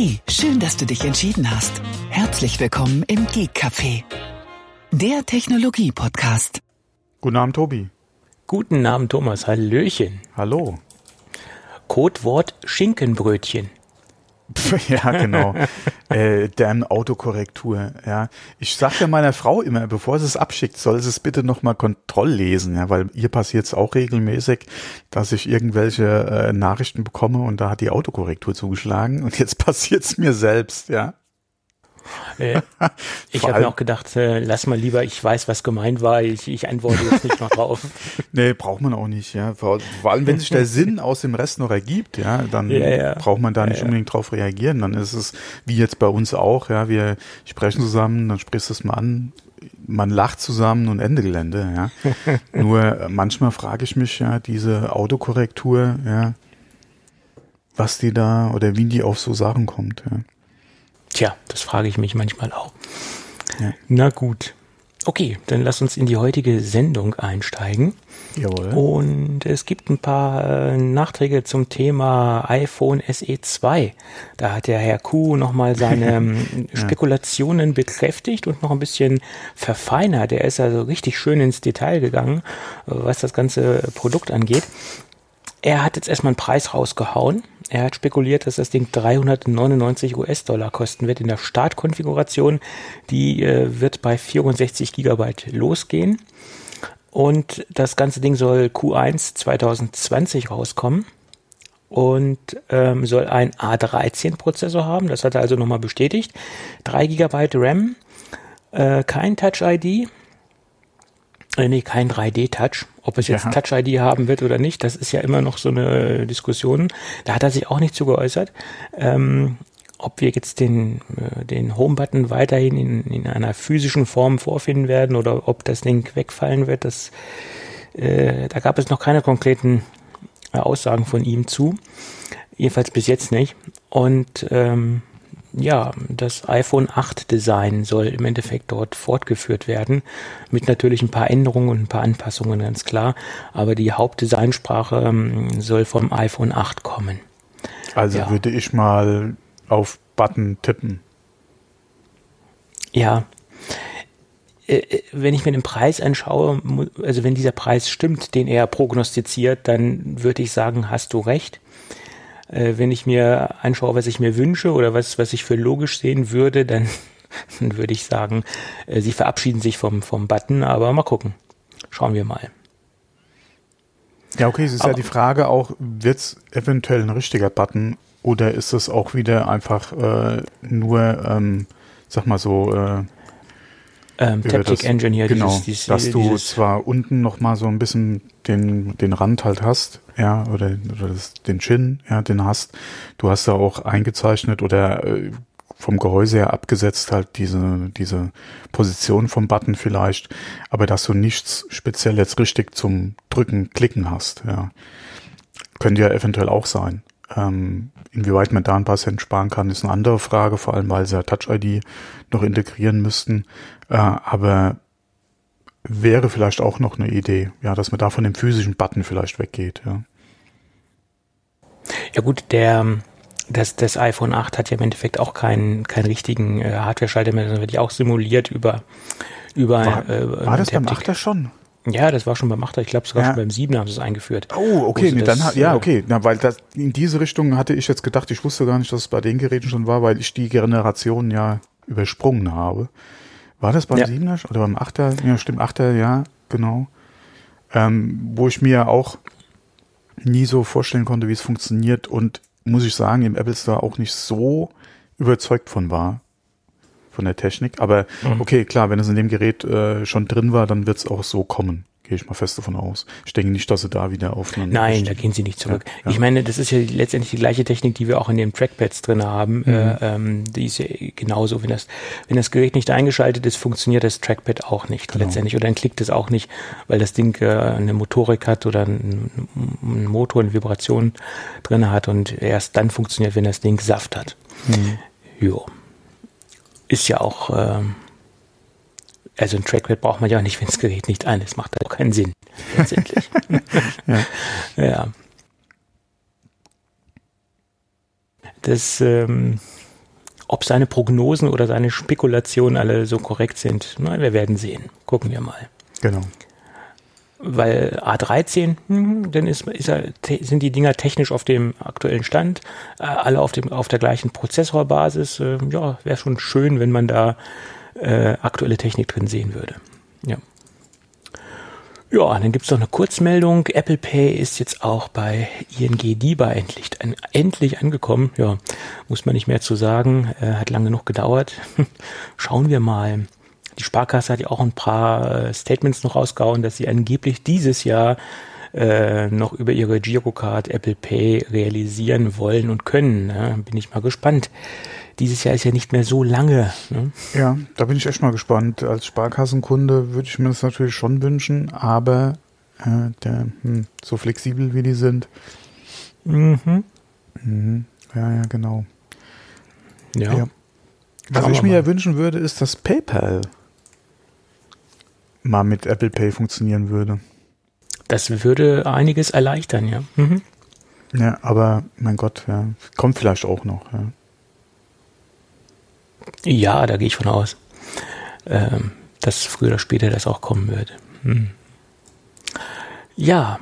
Hey, schön, dass du dich entschieden hast. Herzlich willkommen im Geek Café, der Technologie-Podcast. Guten Abend, Tobi. Guten Abend, Thomas. Hallöchen. Hallo. Codewort Schinkenbrötchen. ja, genau. äh, damn Autokorrektur. Ja, ich sag ja meiner Frau immer, bevor sie es abschickt, soll sie es bitte nochmal Kontroll lesen, ja, weil ihr passiert es auch regelmäßig, dass ich irgendwelche äh, Nachrichten bekomme und da hat die Autokorrektur zugeschlagen und jetzt passiert es mir selbst, ja. Äh, ich habe mir auch gedacht, äh, lass mal lieber, ich weiß, was gemeint war, ich, ich antworte jetzt nicht noch drauf. nee, braucht man auch nicht, ja. Vor, vor, allem, wenn sich der Sinn aus dem Rest noch ergibt, ja, dann ja, ja. braucht man da nicht ja, unbedingt drauf reagieren. Dann ist es, wie jetzt bei uns auch, ja, wir sprechen zusammen, dann sprichst du es mal an, man lacht zusammen und Ende Gelände, ja. Nur äh, manchmal frage ich mich ja, diese Autokorrektur, ja, was die da oder wie die auf so Sachen kommt, ja. Tja, das frage ich mich manchmal auch. Ja. Na gut. Okay, dann lass uns in die heutige Sendung einsteigen. Jawohl. Und es gibt ein paar äh, Nachträge zum Thema iPhone SE 2. Da hat der Herr Kuh nochmal seine ähm, ja. Spekulationen bekräftigt und noch ein bisschen verfeinert. Er ist also richtig schön ins Detail gegangen, was das ganze Produkt angeht. Er hat jetzt erstmal einen Preis rausgehauen er hat spekuliert, dass das Ding 399 US-Dollar kosten wird in der Startkonfiguration. Die äh, wird bei 64 Gigabyte losgehen. Und das ganze Ding soll Q1 2020 rauskommen und ähm, soll ein A13-Prozessor haben. Das hat er also nochmal bestätigt. 3 GB RAM, äh, kein Touch-ID, äh, nee, kein 3D-Touch. Ob es jetzt ja. Touch-ID haben wird oder nicht, das ist ja immer noch so eine Diskussion. Da hat er sich auch nicht zu geäußert. Ähm, ob wir jetzt den, äh, den Home-Button weiterhin in, in einer physischen Form vorfinden werden oder ob das Ding wegfallen wird, das, äh, da gab es noch keine konkreten äh, Aussagen von ihm zu. Jedenfalls bis jetzt nicht. Und ähm, ja, das iPhone 8 Design soll im Endeffekt dort fortgeführt werden, mit natürlich ein paar Änderungen und ein paar Anpassungen, ganz klar. Aber die Hauptdesignsprache ähm, soll vom iPhone 8 kommen. Also ja. würde ich mal auf Button tippen. Ja. Äh, äh, wenn ich mir den Preis anschaue, also wenn dieser Preis stimmt, den er prognostiziert, dann würde ich sagen, hast du recht äh, wenn ich mir anschaue, was ich mir wünsche oder was, was ich für logisch sehen würde, dann, dann würde ich sagen, äh, sie verabschieden sich vom, vom Button, aber mal gucken. Schauen wir mal. Ja, okay, es ist aber, ja die Frage auch, wird es eventuell ein richtiger Button oder ist es auch wieder einfach äh, nur, ähm, sag mal so, äh, ähm, Taptic Engine hier, genau, dieses, dieses, dass du dieses zwar unten noch mal so ein bisschen den, den Rand halt hast, ja, oder, oder das, den Chin, ja, den hast. Du hast da auch eingezeichnet oder äh, vom Gehäuse her abgesetzt halt diese, diese Position vom Button vielleicht, aber dass du nichts speziell jetzt richtig zum Drücken, Klicken hast, ja. Könnte ja eventuell auch sein. Ähm, inwieweit man da ein paar Cent sparen kann, ist eine andere Frage, vor allem weil sie ja Touch-ID noch integrieren müssten. Äh, aber wäre vielleicht auch noch eine Idee, ja, dass man da von dem physischen Button vielleicht weggeht, ja. Ja gut, der das, das iPhone 8 hat ja im Endeffekt auch keinen, keinen richtigen äh, Hardware-Schalter mehr, sondern wird ja auch simuliert über über War, äh, war das beim 8er schon? Ja, das war schon beim 8er, ich glaube sogar ja. schon beim 7er haben sie es eingeführt. Oh, okay, nee, dann ja, okay, na, weil das in diese Richtung hatte ich jetzt gedacht, ich wusste gar nicht, dass es bei den Geräten schon war, weil ich die Generation ja übersprungen habe. War das beim ja. 7er oder beim 8er? Ja, stimmt, 8er, ja, genau. Ähm, wo ich mir auch nie so vorstellen konnte, wie es funktioniert und muss ich sagen, im Apple Store auch nicht so überzeugt von war, von der Technik. Aber mhm. okay, klar, wenn es in dem Gerät äh, schon drin war, dann wird es auch so kommen. Gehe ich mal fest davon aus. Ich denke nicht, dass sie da wieder auf. Nein, da gehen sie nicht zurück. Ja, ja. Ich meine, das ist ja letztendlich die gleiche Technik, die wir auch in den Trackpads drin haben. Mhm. Äh, ähm, die ist ja genauso. Wenn das, wenn das Gerät nicht eingeschaltet ist, funktioniert das Trackpad auch nicht genau. letztendlich. Oder dann klickt es auch nicht, weil das Ding äh, eine Motorik hat oder einen, einen Motor, eine Vibration drin hat und erst dann funktioniert, wenn das Ding Saft hat. Mhm. Jo. Ist ja auch. Ähm, also ein Trackpad braucht man ja auch nicht, wenn das Gerät nicht ein ist. Macht auch keinen Sinn, letztendlich. ja. ja. Das, ähm, ob seine Prognosen oder seine Spekulationen alle so korrekt sind, na, wir werden sehen. Gucken wir mal. Genau. Weil A13, hm, dann ist, ist er, sind die Dinger technisch auf dem aktuellen Stand, äh, alle auf, dem, auf der gleichen Prozessorbasis. Äh, ja, wäre schon schön, wenn man da äh, aktuelle Technik drin sehen würde. Ja. Ja, dann gibt's noch eine Kurzmeldung. Apple Pay ist jetzt auch bei ING DIBA endlich, endlich angekommen. Ja, muss man nicht mehr zu sagen. Äh, hat lange genug gedauert. Schauen wir mal. Die Sparkasse hat ja auch ein paar äh, Statements noch rausgehauen, dass sie angeblich dieses Jahr äh, noch über ihre Girocard Apple Pay realisieren wollen und können. Ne? Bin ich mal gespannt. Dieses Jahr ist ja nicht mehr so lange. Ne? Ja, da bin ich echt mal gespannt. Als Sparkassenkunde würde ich mir das natürlich schon wünschen, aber äh, der, hm, so flexibel wie die sind. Mhm. Mhm. Ja, ja, genau. Ja. ja. Was ich mir ja wünschen würde, ist, dass PayPal mal mit Apple Pay funktionieren würde. Das würde einiges erleichtern, ja. Mhm. Ja, aber mein Gott, ja, kommt vielleicht auch noch. Ja, ja da gehe ich von aus, ähm, dass früher oder später das auch kommen wird. Hm. Ja,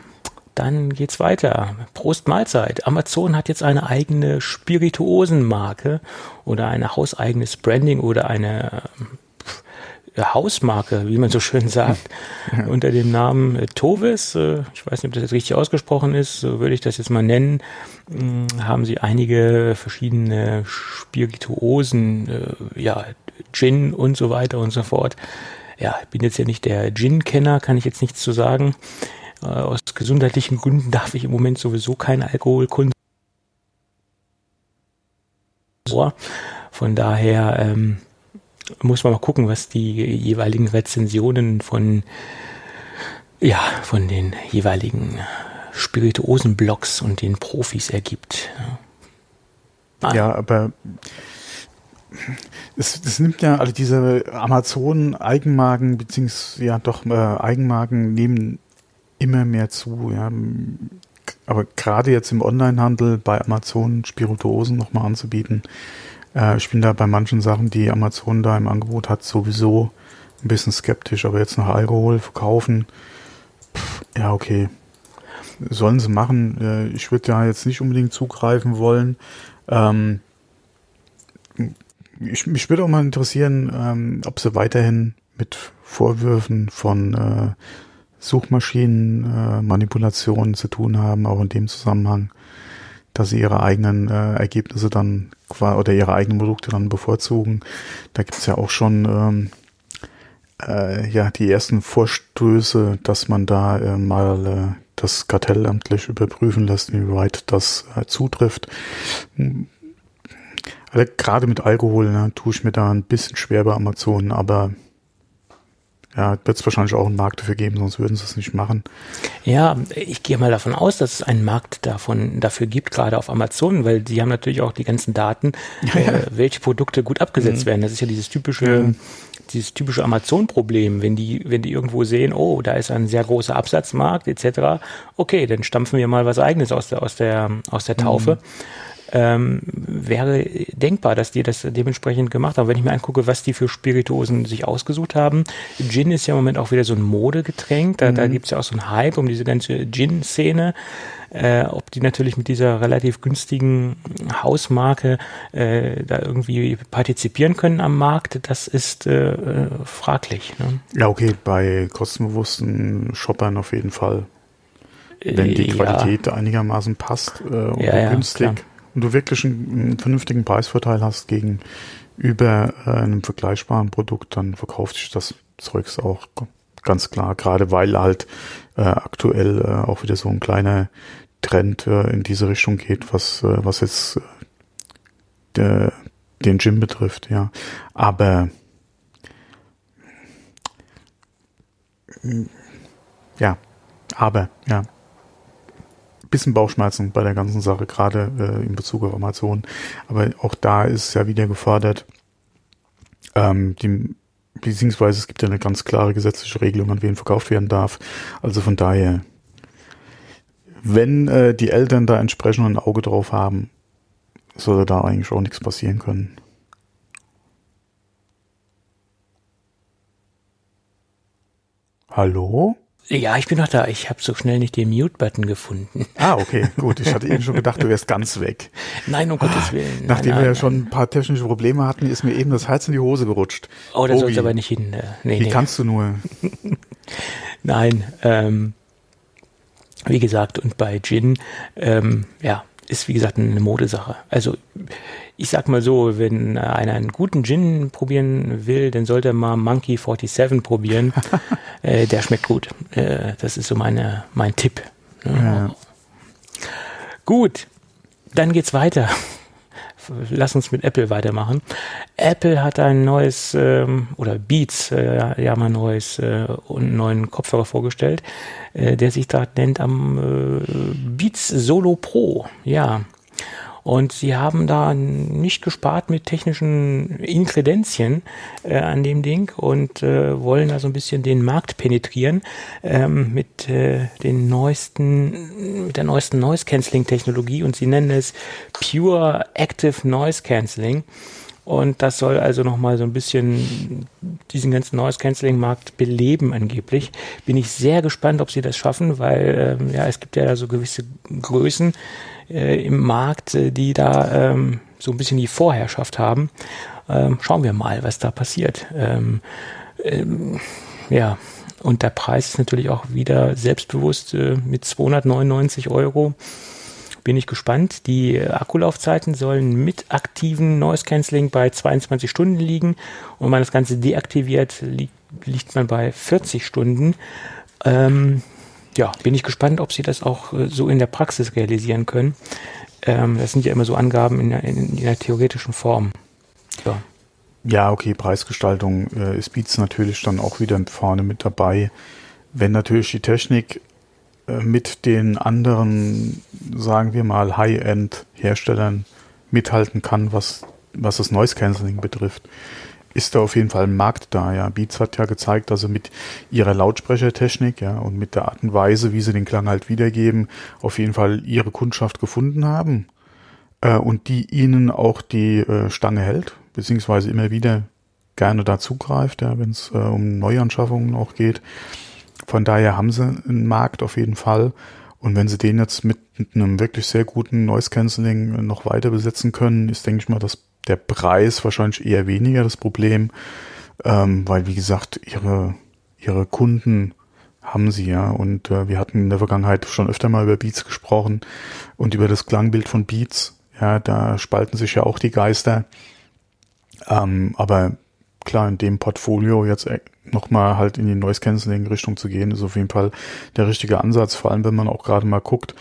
dann geht's weiter. Prost Mahlzeit. Amazon hat jetzt eine eigene Spirituosenmarke oder ein hauseigenes Branding oder eine Hausmarke, wie man so schön sagt, ja. unter dem Namen äh, Tovis. Äh, ich weiß nicht, ob das jetzt richtig ausgesprochen ist, so würde ich das jetzt mal nennen. Hm, haben sie einige verschiedene Spirituosen, äh, ja, Gin und so weiter und so fort. Ja, ich bin jetzt ja nicht der Gin-Kenner, kann ich jetzt nichts zu sagen. Aus gesundheitlichen Gründen darf ich im Moment sowieso keinen Alkohol konsumieren. Von daher, ähm, muss man mal gucken, was die jeweiligen Rezensionen von, ja, von den jeweiligen Spirituosen-Blogs und den Profis ergibt. Ah. Ja, aber es, es nimmt ja, also diese Amazon-Eigenmarken, beziehungsweise ja doch äh, Eigenmarken nehmen immer mehr zu, ja. Aber gerade jetzt im Onlinehandel bei Amazon Spirituosen nochmal anzubieten, äh, ich bin da bei manchen Sachen, die Amazon da im Angebot hat, sowieso ein bisschen skeptisch, aber jetzt noch Alkohol verkaufen, pff, ja, okay. Sollen sie machen. Äh, ich würde da jetzt nicht unbedingt zugreifen wollen. Ähm, ich, mich würde auch mal interessieren, ähm, ob sie weiterhin mit Vorwürfen von äh, Suchmaschinenmanipulationen zu tun haben, auch in dem Zusammenhang dass sie ihre eigenen äh, Ergebnisse dann oder ihre eigenen Produkte dann bevorzugen. Da gibt es ja auch schon ähm, äh, ja die ersten Vorstöße, dass man da äh, mal äh, das Kartell amtlich überprüfen lässt, wie weit das äh, zutrifft. Also gerade mit Alkohol ne, tue ich mir da ein bisschen schwer bei Amazon, aber ja, wird es wahrscheinlich auch einen Markt dafür geben, sonst würden sie es nicht machen. Ja, ich gehe mal davon aus, dass es einen Markt davon dafür gibt, gerade auf Amazon, weil die haben natürlich auch die ganzen Daten, ja, ja. Äh, welche Produkte gut abgesetzt mhm. werden. Das ist ja dieses typische, ja. dieses typische Amazon-Problem, wenn die, wenn die irgendwo sehen, oh, da ist ein sehr großer Absatzmarkt etc. Okay, dann stampfen wir mal was Eigenes aus der aus der aus der Taufe. Mhm ähm, wäre denkbar, dass die das dementsprechend gemacht haben. Wenn ich mir angucke, was die für Spirituosen sich ausgesucht haben. Gin ist ja im Moment auch wieder so ein Modegetränk. Da, mhm. da gibt es ja auch so einen Hype um diese ganze Gin-Szene. Äh, ob die natürlich mit dieser relativ günstigen Hausmarke äh, da irgendwie partizipieren können am Markt, das ist äh, fraglich. Ne? Ja, okay, bei kostenbewussten Shoppern auf jeden Fall. Wenn die Qualität ja. einigermaßen passt äh, und ja, günstig. Ja, und du wirklich einen, vernünftigen Preisvorteil hast gegenüber äh, einem vergleichbaren Produkt, dann verkauft sich das Zeugs auch ganz klar, gerade weil halt äh, aktuell äh, auch wieder so ein kleiner Trend äh, in diese Richtung geht, was, äh, was jetzt äh, der, den Gym betrifft, ja. Aber ja, aber, ja bisschen Bauchschmerzen bei der ganzen Sache, gerade äh, in Bezug auf Amazon. Aber auch da ist ja wieder gefordert, ähm, die, beziehungsweise es gibt ja eine ganz klare gesetzliche Regelung, an wen verkauft werden darf. Also von daher, wenn äh, die Eltern da entsprechend ein Auge drauf haben, sollte da eigentlich auch nichts passieren können. Hallo? Ja, ich bin noch da. Ich habe so schnell nicht den Mute-Button gefunden. Ah, okay, gut. Ich hatte eben schon gedacht, du wärst ganz weg. Nein, um Gottes Willen. Nachdem nein, wir ja nein, schon ein paar technische Probleme hatten, ist mir eben das Herz in die Hose gerutscht. Oh, da Obi, soll's aber nicht hin. äh, Nee, Wie nee. kannst du nur? Nein, ähm, wie gesagt, und bei Gin, ähm, ja, ist wie gesagt eine Modesache. Also ich sag mal so, wenn einer einen guten Gin probieren will, dann sollte er mal Monkey 47 probieren. äh, der schmeckt gut. Äh, das ist so meine, mein Tipp. Ja. Gut, dann geht's weiter. Lass uns mit Apple weitermachen. Apple hat ein neues, ähm, oder Beats, äh, haben ein neues, äh, einen neuen Kopfhörer vorgestellt, äh, der sich da nennt am äh, Beats Solo Pro. Ja. Und sie haben da nicht gespart mit technischen Inkredenzien äh, an dem Ding und äh, wollen da so ein bisschen den Markt penetrieren ähm, mit äh, den neuesten, mit der neuesten Noise Cancelling Technologie und sie nennen es Pure Active Noise Cancelling. Und das soll also nochmal so ein bisschen diesen ganzen Noise Cancelling Markt beleben angeblich. Bin ich sehr gespannt, ob sie das schaffen, weil ähm, ja, es gibt ja da so gewisse Größen äh, im Markt, äh, die da ähm, so ein bisschen die Vorherrschaft haben. Ähm, schauen wir mal, was da passiert. Ähm, ähm, ja, und der Preis ist natürlich auch wieder selbstbewusst äh, mit 299 Euro. Bin ich gespannt. Die Akkulaufzeiten sollen mit aktiven Noise Cancelling bei 22 Stunden liegen und wenn man das Ganze deaktiviert, liegt, liegt man bei 40 Stunden. Ähm, ja, bin ich gespannt, ob sie das auch äh, so in der Praxis realisieren können. Ähm, das sind ja immer so Angaben in, der- in, in der theoretischen Form. Ja. Ja, okay, Preisgestaltung äh, ist Beats natürlich dann auch wieder vorne mit dabei. Wenn natürlich die Technik mit den anderen, sagen wir mal, High-End-Herstellern mithalten kann, was, was das Noise Cancelling betrifft, ist da auf jeden Fall ein Markt da. Ja, Beats hat ja gezeigt, dass sie mit ihrer Lautsprechertechnik, ja, und mit der Art und Weise, wie sie den Klang halt wiedergeben, auf jeden Fall ihre Kundschaft gefunden haben äh, und die ihnen auch die äh, Stange hält, beziehungsweise immer wieder gerne dazugreift, ja, wenn es äh, um Neuanschaffungen auch geht. Von daher haben sie einen Markt auf jeden Fall. Und wenn sie den jetzt mit einem wirklich sehr guten Noise Cancelling noch weiter besetzen können, ist, denke ich mal, dass der Preis wahrscheinlich eher weniger das Problem, ähm, weil, wie gesagt, ihre, ihre Kunden haben sie ja. Und äh, wir hatten in der Vergangenheit schon öfter mal über Beats gesprochen und über das Klangbild von Beats. Ja, da spalten sich ja auch die Geister. Ähm, aber klar, in dem Portfolio jetzt nochmal halt in die Noise Cancelling Richtung zu gehen, ist auf jeden Fall der richtige Ansatz. Vor allem, wenn man auch gerade mal guckt,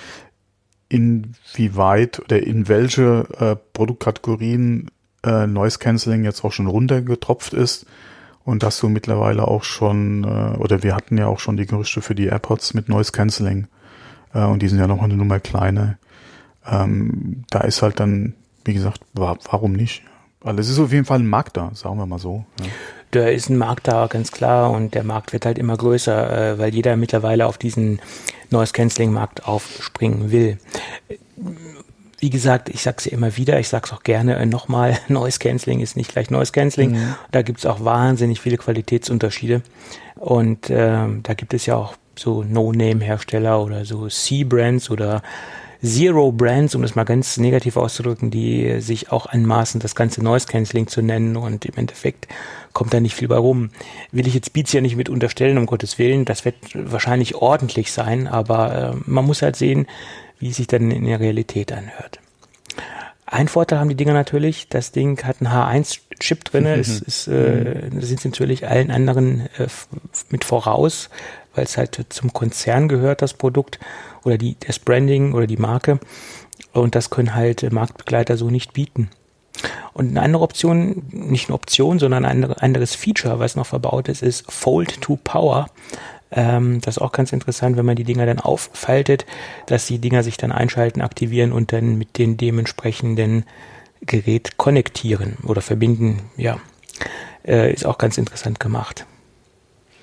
inwieweit oder in welche äh, Produktkategorien äh, Noise Cancelling jetzt auch schon runtergetropft ist. Und dass du mittlerweile auch schon, äh, oder wir hatten ja auch schon die Gerüchte für die AirPods mit Noise Cancelling. Äh, und die sind ja noch eine Nummer kleiner. Ähm, da ist halt dann, wie gesagt, wa warum nicht? Also es ist auf jeden Fall ein Markt da, sagen wir mal so. Ja. Da ist ein Markt da, ganz klar, und der Markt wird halt immer größer, äh, weil jeder mittlerweile auf diesen Noise Cancelling Markt aufspringen will. Wie gesagt, ich sag's ja immer wieder, ich sag's auch gerne äh, nochmal, Noise Cancelling ist nicht gleich Noise Cancelling. Mhm. Da gibt's auch wahnsinnig viele Qualitätsunterschiede. Und ähm, da gibt es ja auch so No-Name-Hersteller oder so C-Brands oder Zero Brands, um das mal ganz negativ auszudrücken, die sich auch anmaßen, das ganze Noise Cancelling zu nennen. Und im Endeffekt kommt da nicht viel bei rum. Will ich jetzt Beats ja nicht mit unterstellen, um Gottes Willen, das wird wahrscheinlich ordentlich sein, aber äh, man muss halt sehen, wie es sich dann in der Realität anhört. Ein Vorteil haben die Dinger natürlich, das Ding hat einen H1-Chip drin, es ist, äh, sind sie natürlich allen anderen äh, mit voraus, weil es halt zum Konzern gehört, das Produkt oder die, das Branding oder die Marke. Und das können halt äh, Marktbegleiter so nicht bieten. Und eine andere Option, nicht eine Option, sondern ein andere- anderes Feature, was noch verbaut ist, ist Fold to Power. Ähm, das ist auch ganz interessant, wenn man die Dinger dann auffaltet, dass die Dinger sich dann einschalten, aktivieren und dann mit den dementsprechenden Gerät konnektieren oder verbinden. Ja, äh, ist auch ganz interessant gemacht.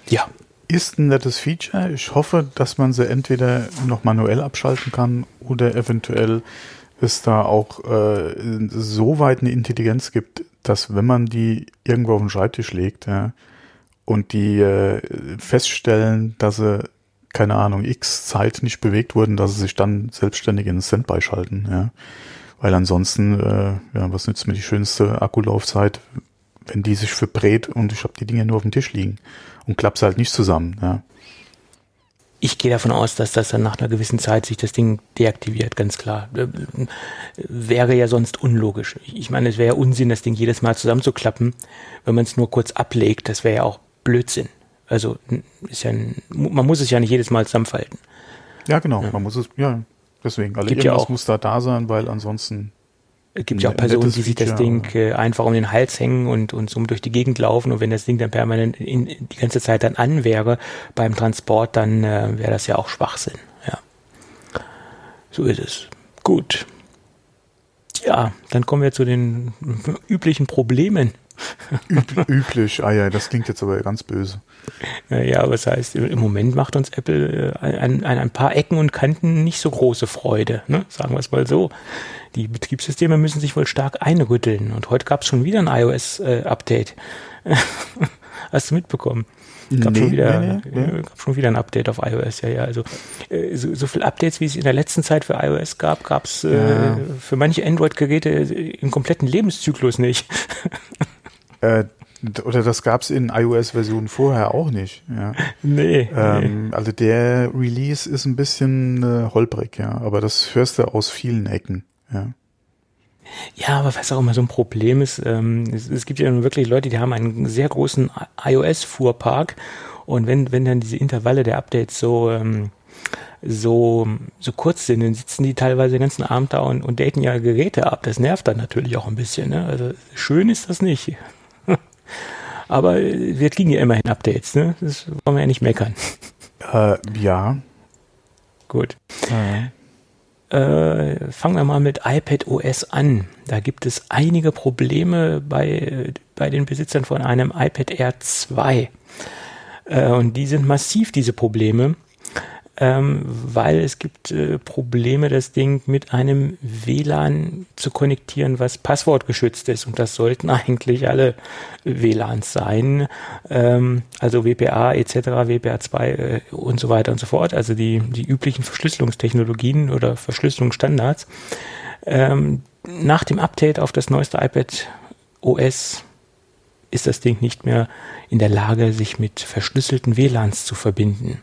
Ja, Ist ein nettes Feature. Ich hoffe, dass man sie entweder noch manuell abschalten kann oder eventuell es da auch äh, so weit eine Intelligenz gibt, dass wenn man die irgendwo auf den Schreibtisch legt ja, und die äh, feststellen, dass sie, keine Ahnung, x Zeit nicht bewegt wurden, dass sie sich dann selbstständig in Standby schalten, ja. Weil ansonsten, äh, ja, was nützt mir die schönste Akkulaufzeit, wenn die sich verbrät und ich habe die Dinge nur auf dem Tisch liegen und klapp's halt nicht zusammen, ja. Ich gehe davon aus, dass das dann nach einer gewissen Zeit sich das Ding deaktiviert, ganz klar. Äh, wäre ja sonst unlogisch. Ich meine, es wäre ja Unsinn, das Ding jedes Mal zusammenzuklappen, wenn man es nur kurz ablegt. Das wäre ja auch Blödsinn. Also ist ja ein, man muss es ja nicht jedes Mal zusammenfalten. Ja, genau. Ja. Man muss es, ja, deswegen. Also Gibt irgendwas ja auch, muss da da sein, weil ansonsten es gibt ja auch Personen, die sich das Ding äh, einfach um den Hals hängen und, und so durch die Gegend laufen. Und wenn das Ding dann permanent in, die ganze Zeit dann an wäre beim Transport, dann äh, wäre das ja auch Schwachsinn. Ja. So ist es. Gut. Ja, dann kommen wir zu den üblichen Problemen. Üb üblich, ah ja, das klingt jetzt aber ganz böse. Ja, aber das heißt, im Moment macht uns Apple äh, an, an ein paar Ecken und Kanten nicht so große Freude, ne? sagen wir es mal so. Die Betriebssysteme müssen sich wohl stark einrütteln und heute gab es schon wieder ein iOS-Update. Äh, Hast du mitbekommen? Gab, nee, schon wieder, nee, nee, gab schon wieder ein Update auf iOS, ja, ja. Also äh, so, so viele Updates, wie es in der letzten Zeit für iOS gab, gab es äh, ja. für manche Android-Geräte im kompletten Lebenszyklus nicht. Äh, oder das gab es in iOS-Versionen vorher auch nicht. Ja. Nee, ähm, nee, Also der Release ist ein bisschen äh, holprig, ja. Aber das hörst du aus vielen Ecken, ja. Ja, aber was auch immer so ein Problem ist, ähm, es, es, gibt ja wirklich Leute, die haben einen sehr großen iOS-Fuhrpark und wenn, wenn dann diese Intervalle der Updates so, ähm, so, so kurz sind, dann sitzen die teilweise den ganzen Abend da und, und daten ja Geräte ab. Das nervt dann natürlich auch ein bisschen. Ne? Also schön ist das nicht. Aber wir kriegen ja immerhin Updates, ne? Das wollen wir ja nicht meckern. Äh, ja. Gut. Mhm. Äh, fangen wir mal mit iPad OS an. Da gibt es einige Probleme bei, bei den Besitzern von einem iPad Air 2. Äh, und die sind massiv, diese Probleme ähm, weil es gibt äh, Probleme, das Ding mit einem WLAN zu konnektieren, was passwortgeschützt ist. Und das sollten eigentlich alle WLANs sein, ähm, also WPA etc., WPA2 äh, und so weiter und so fort, also die, die üblichen Verschlüsselungstechnologien oder Verschlüsselungsstandards. Ähm, nach dem Update auf das neueste iPad OS ist das Ding nicht mehr in der Lage, sich mit verschlüsselten WLANs zu verbinden.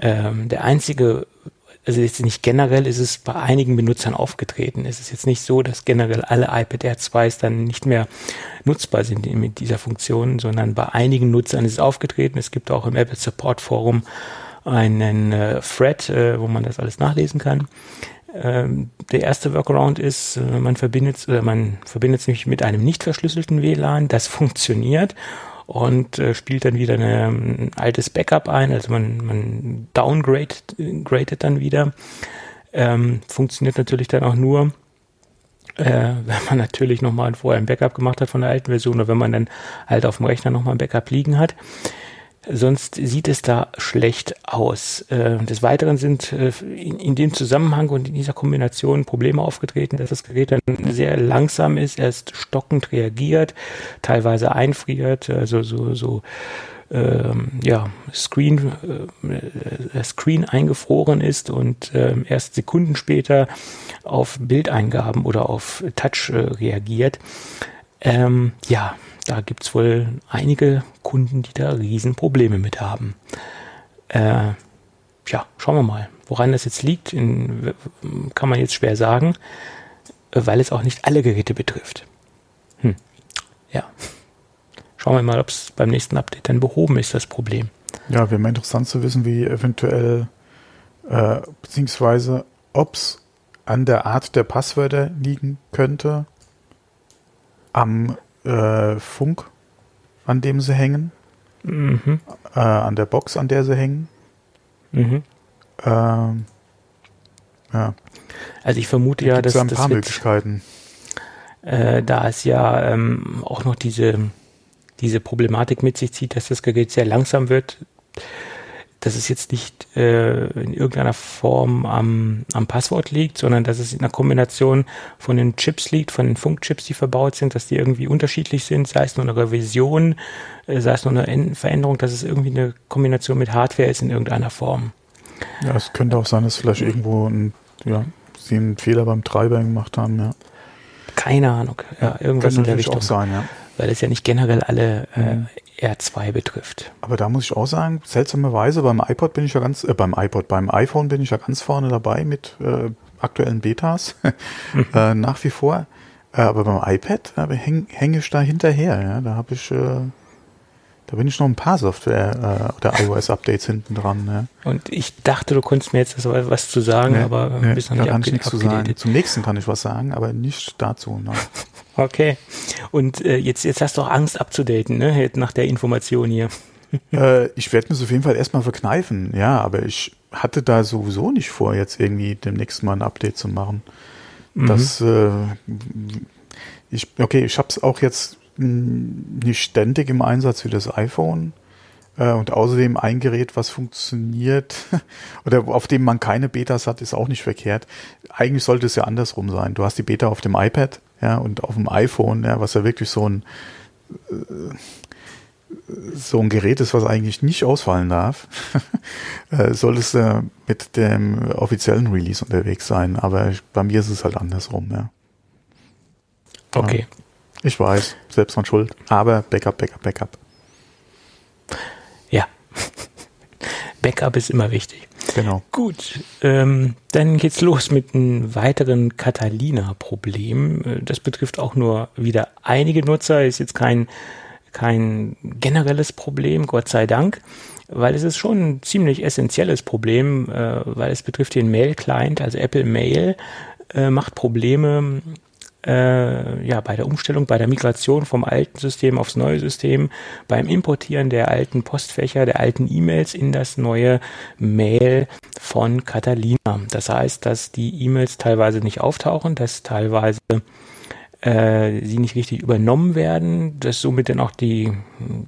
Ähm, der einzige, also jetzt nicht generell, ist es bei einigen Benutzern aufgetreten. Es ist jetzt nicht so, dass generell alle iPad Air 2s dann nicht mehr nutzbar sind mit dieser Funktion, sondern bei einigen Nutzern ist es aufgetreten. Es gibt auch im Apple Support Forum einen äh, Thread, äh, wo man das alles nachlesen kann. Ähm, der erste Workaround ist, äh, man verbindet, äh, man verbindet sich mit einem nicht verschlüsselten WLAN. Das funktioniert und äh, spielt dann wieder eine, ein altes Backup ein, also man, man downgradet gradet dann wieder. Ähm, funktioniert natürlich dann auch nur, äh, wenn man natürlich nochmal vorher ein Backup gemacht hat von der alten Version oder wenn man dann halt auf dem Rechner nochmal ein Backup liegen hat. Sonst sieht es da schlecht aus. Äh, des Weiteren sind äh, in, dem Zusammenhang und in dieser Kombination Probleme aufgetreten, dass das Gerät dann sehr langsam ist, erst stockend reagiert, teilweise einfriert, also so, so ähm, ja, Screen, äh, Screen eingefroren ist und äh, erst Sekunden später auf Bildeingaben oder auf Touch äh, reagiert. Ähm, ja, da gibt es wohl einige Kunden, die da Riesenprobleme mit haben. Äh, ja, schauen wir mal. Woran das jetzt liegt, in, kann man jetzt schwer sagen, weil es auch nicht alle Geräte betrifft. Hm. Ja. Schauen wir mal, ob es beim nächsten Update dann behoben ist, das Problem. Ja, wäre mal interessant zu wissen, wie eventuell, äh, beziehungsweise ob es an der Art der Passwörter liegen könnte, am äh, Funk, an dem sie hängen, mhm. äh, an der Box, an der sie hängen. Mhm. Ähm, ja. Also ich vermute ja, dass ein paar das Möglichkeiten. Äh, da es ja ähm, auch noch diese diese Problematik mit sich zieht, dass das Gerät sehr langsam wird, dass es jetzt nicht äh, in irgendeiner Form am, am Passwort liegt, sondern dass es in einer Kombination von den Chips liegt, von den Funkchips, die verbaut sind, dass die irgendwie unterschiedlich sind, sei es nur eine Revision, äh, sei es nur eine Veränderung, dass es irgendwie eine Kombination mit Hardware ist in irgendeiner Form. Ja, es könnte auch sein, dass vielleicht irgendwo ein, ja, sie einen Fehler beim Treiber gemacht haben, ja. Keine Ahnung, ja, irgendwas in der natürlich Richtung. auch sein, ja. Weil es ja nicht generell alle äh, Mhm. R2 betrifft. Aber da muss ich auch sagen, seltsamerweise beim iPod bin ich ja ganz, äh, beim iPod, beim iPhone bin ich ja ganz vorne dabei mit äh, aktuellen Betas, äh, nach wie vor. Äh, aber beim iPad äh, häng, hänge ich da hinterher. Ja? Da habe ich, äh, da bin ich noch ein paar Software äh, oder iOS-Updates hinten dran. Ja? Und ich dachte, du konntest mir jetzt was zu sagen, Nee, aber nee, bist noch da nicht kann ich nichts zu sagen. Zum nächsten kann ich was sagen, aber nicht dazu. Nein. Okay. Und äh, jetzt, jetzt hast du auch Angst abzudaten, ne? Jetzt Nach der Information hier. äh, ich werde mir es auf jeden Fall erstmal verkneifen, ja, aber ich hatte da sowieso nicht vor, jetzt irgendwie demnächst mal ein Update zu machen. Das, äh, ich, okay, ich habe es auch jetzt mh, nicht ständig im Einsatz wie das iPhone. Äh, und außerdem ein Gerät, was funktioniert oder auf dem man keine Betas hat, ist auch nicht verkehrt. Eigentlich sollte es ja andersrum sein. Du hast die Beta auf dem iPad, ja, und auf dem iPhone, ja, was ja wirklich so ein äh, so ein Gerät ist, was eigentlich nicht ausfallen darf, äh, solltest du mit dem offiziellen Release unterwegs sein. Aber bei mir ist es halt andersrum, ja. Okay. Ich weiß, selbst von Schuld. Aber Backup, Backup, Backup. Backup ist immer wichtig. Genau. Gut, ähm, dann geht's los mit einem weiteren Catalina-Problem. Äh, Das betrifft auch nur wieder einige Nutzer, ist jetzt kein, kein generelles Problem, Gott sei Dank, weil es ist schon ein ziemlich essentielles Problem, äh, weil es betrifft den Mail-Client, also Apple Mail, äh, macht Probleme äh, ja, bei der Umstellung, bei der Migration vom alten System aufs neue System, beim Importieren der alten Postfächer, der alten E-Mails in das neue Mail von Catalina. Das heißt, dass die E-Mails teilweise nicht auftauchen, dass teilweise äh, sie nicht richtig übernommen werden, dass somit dann auch die,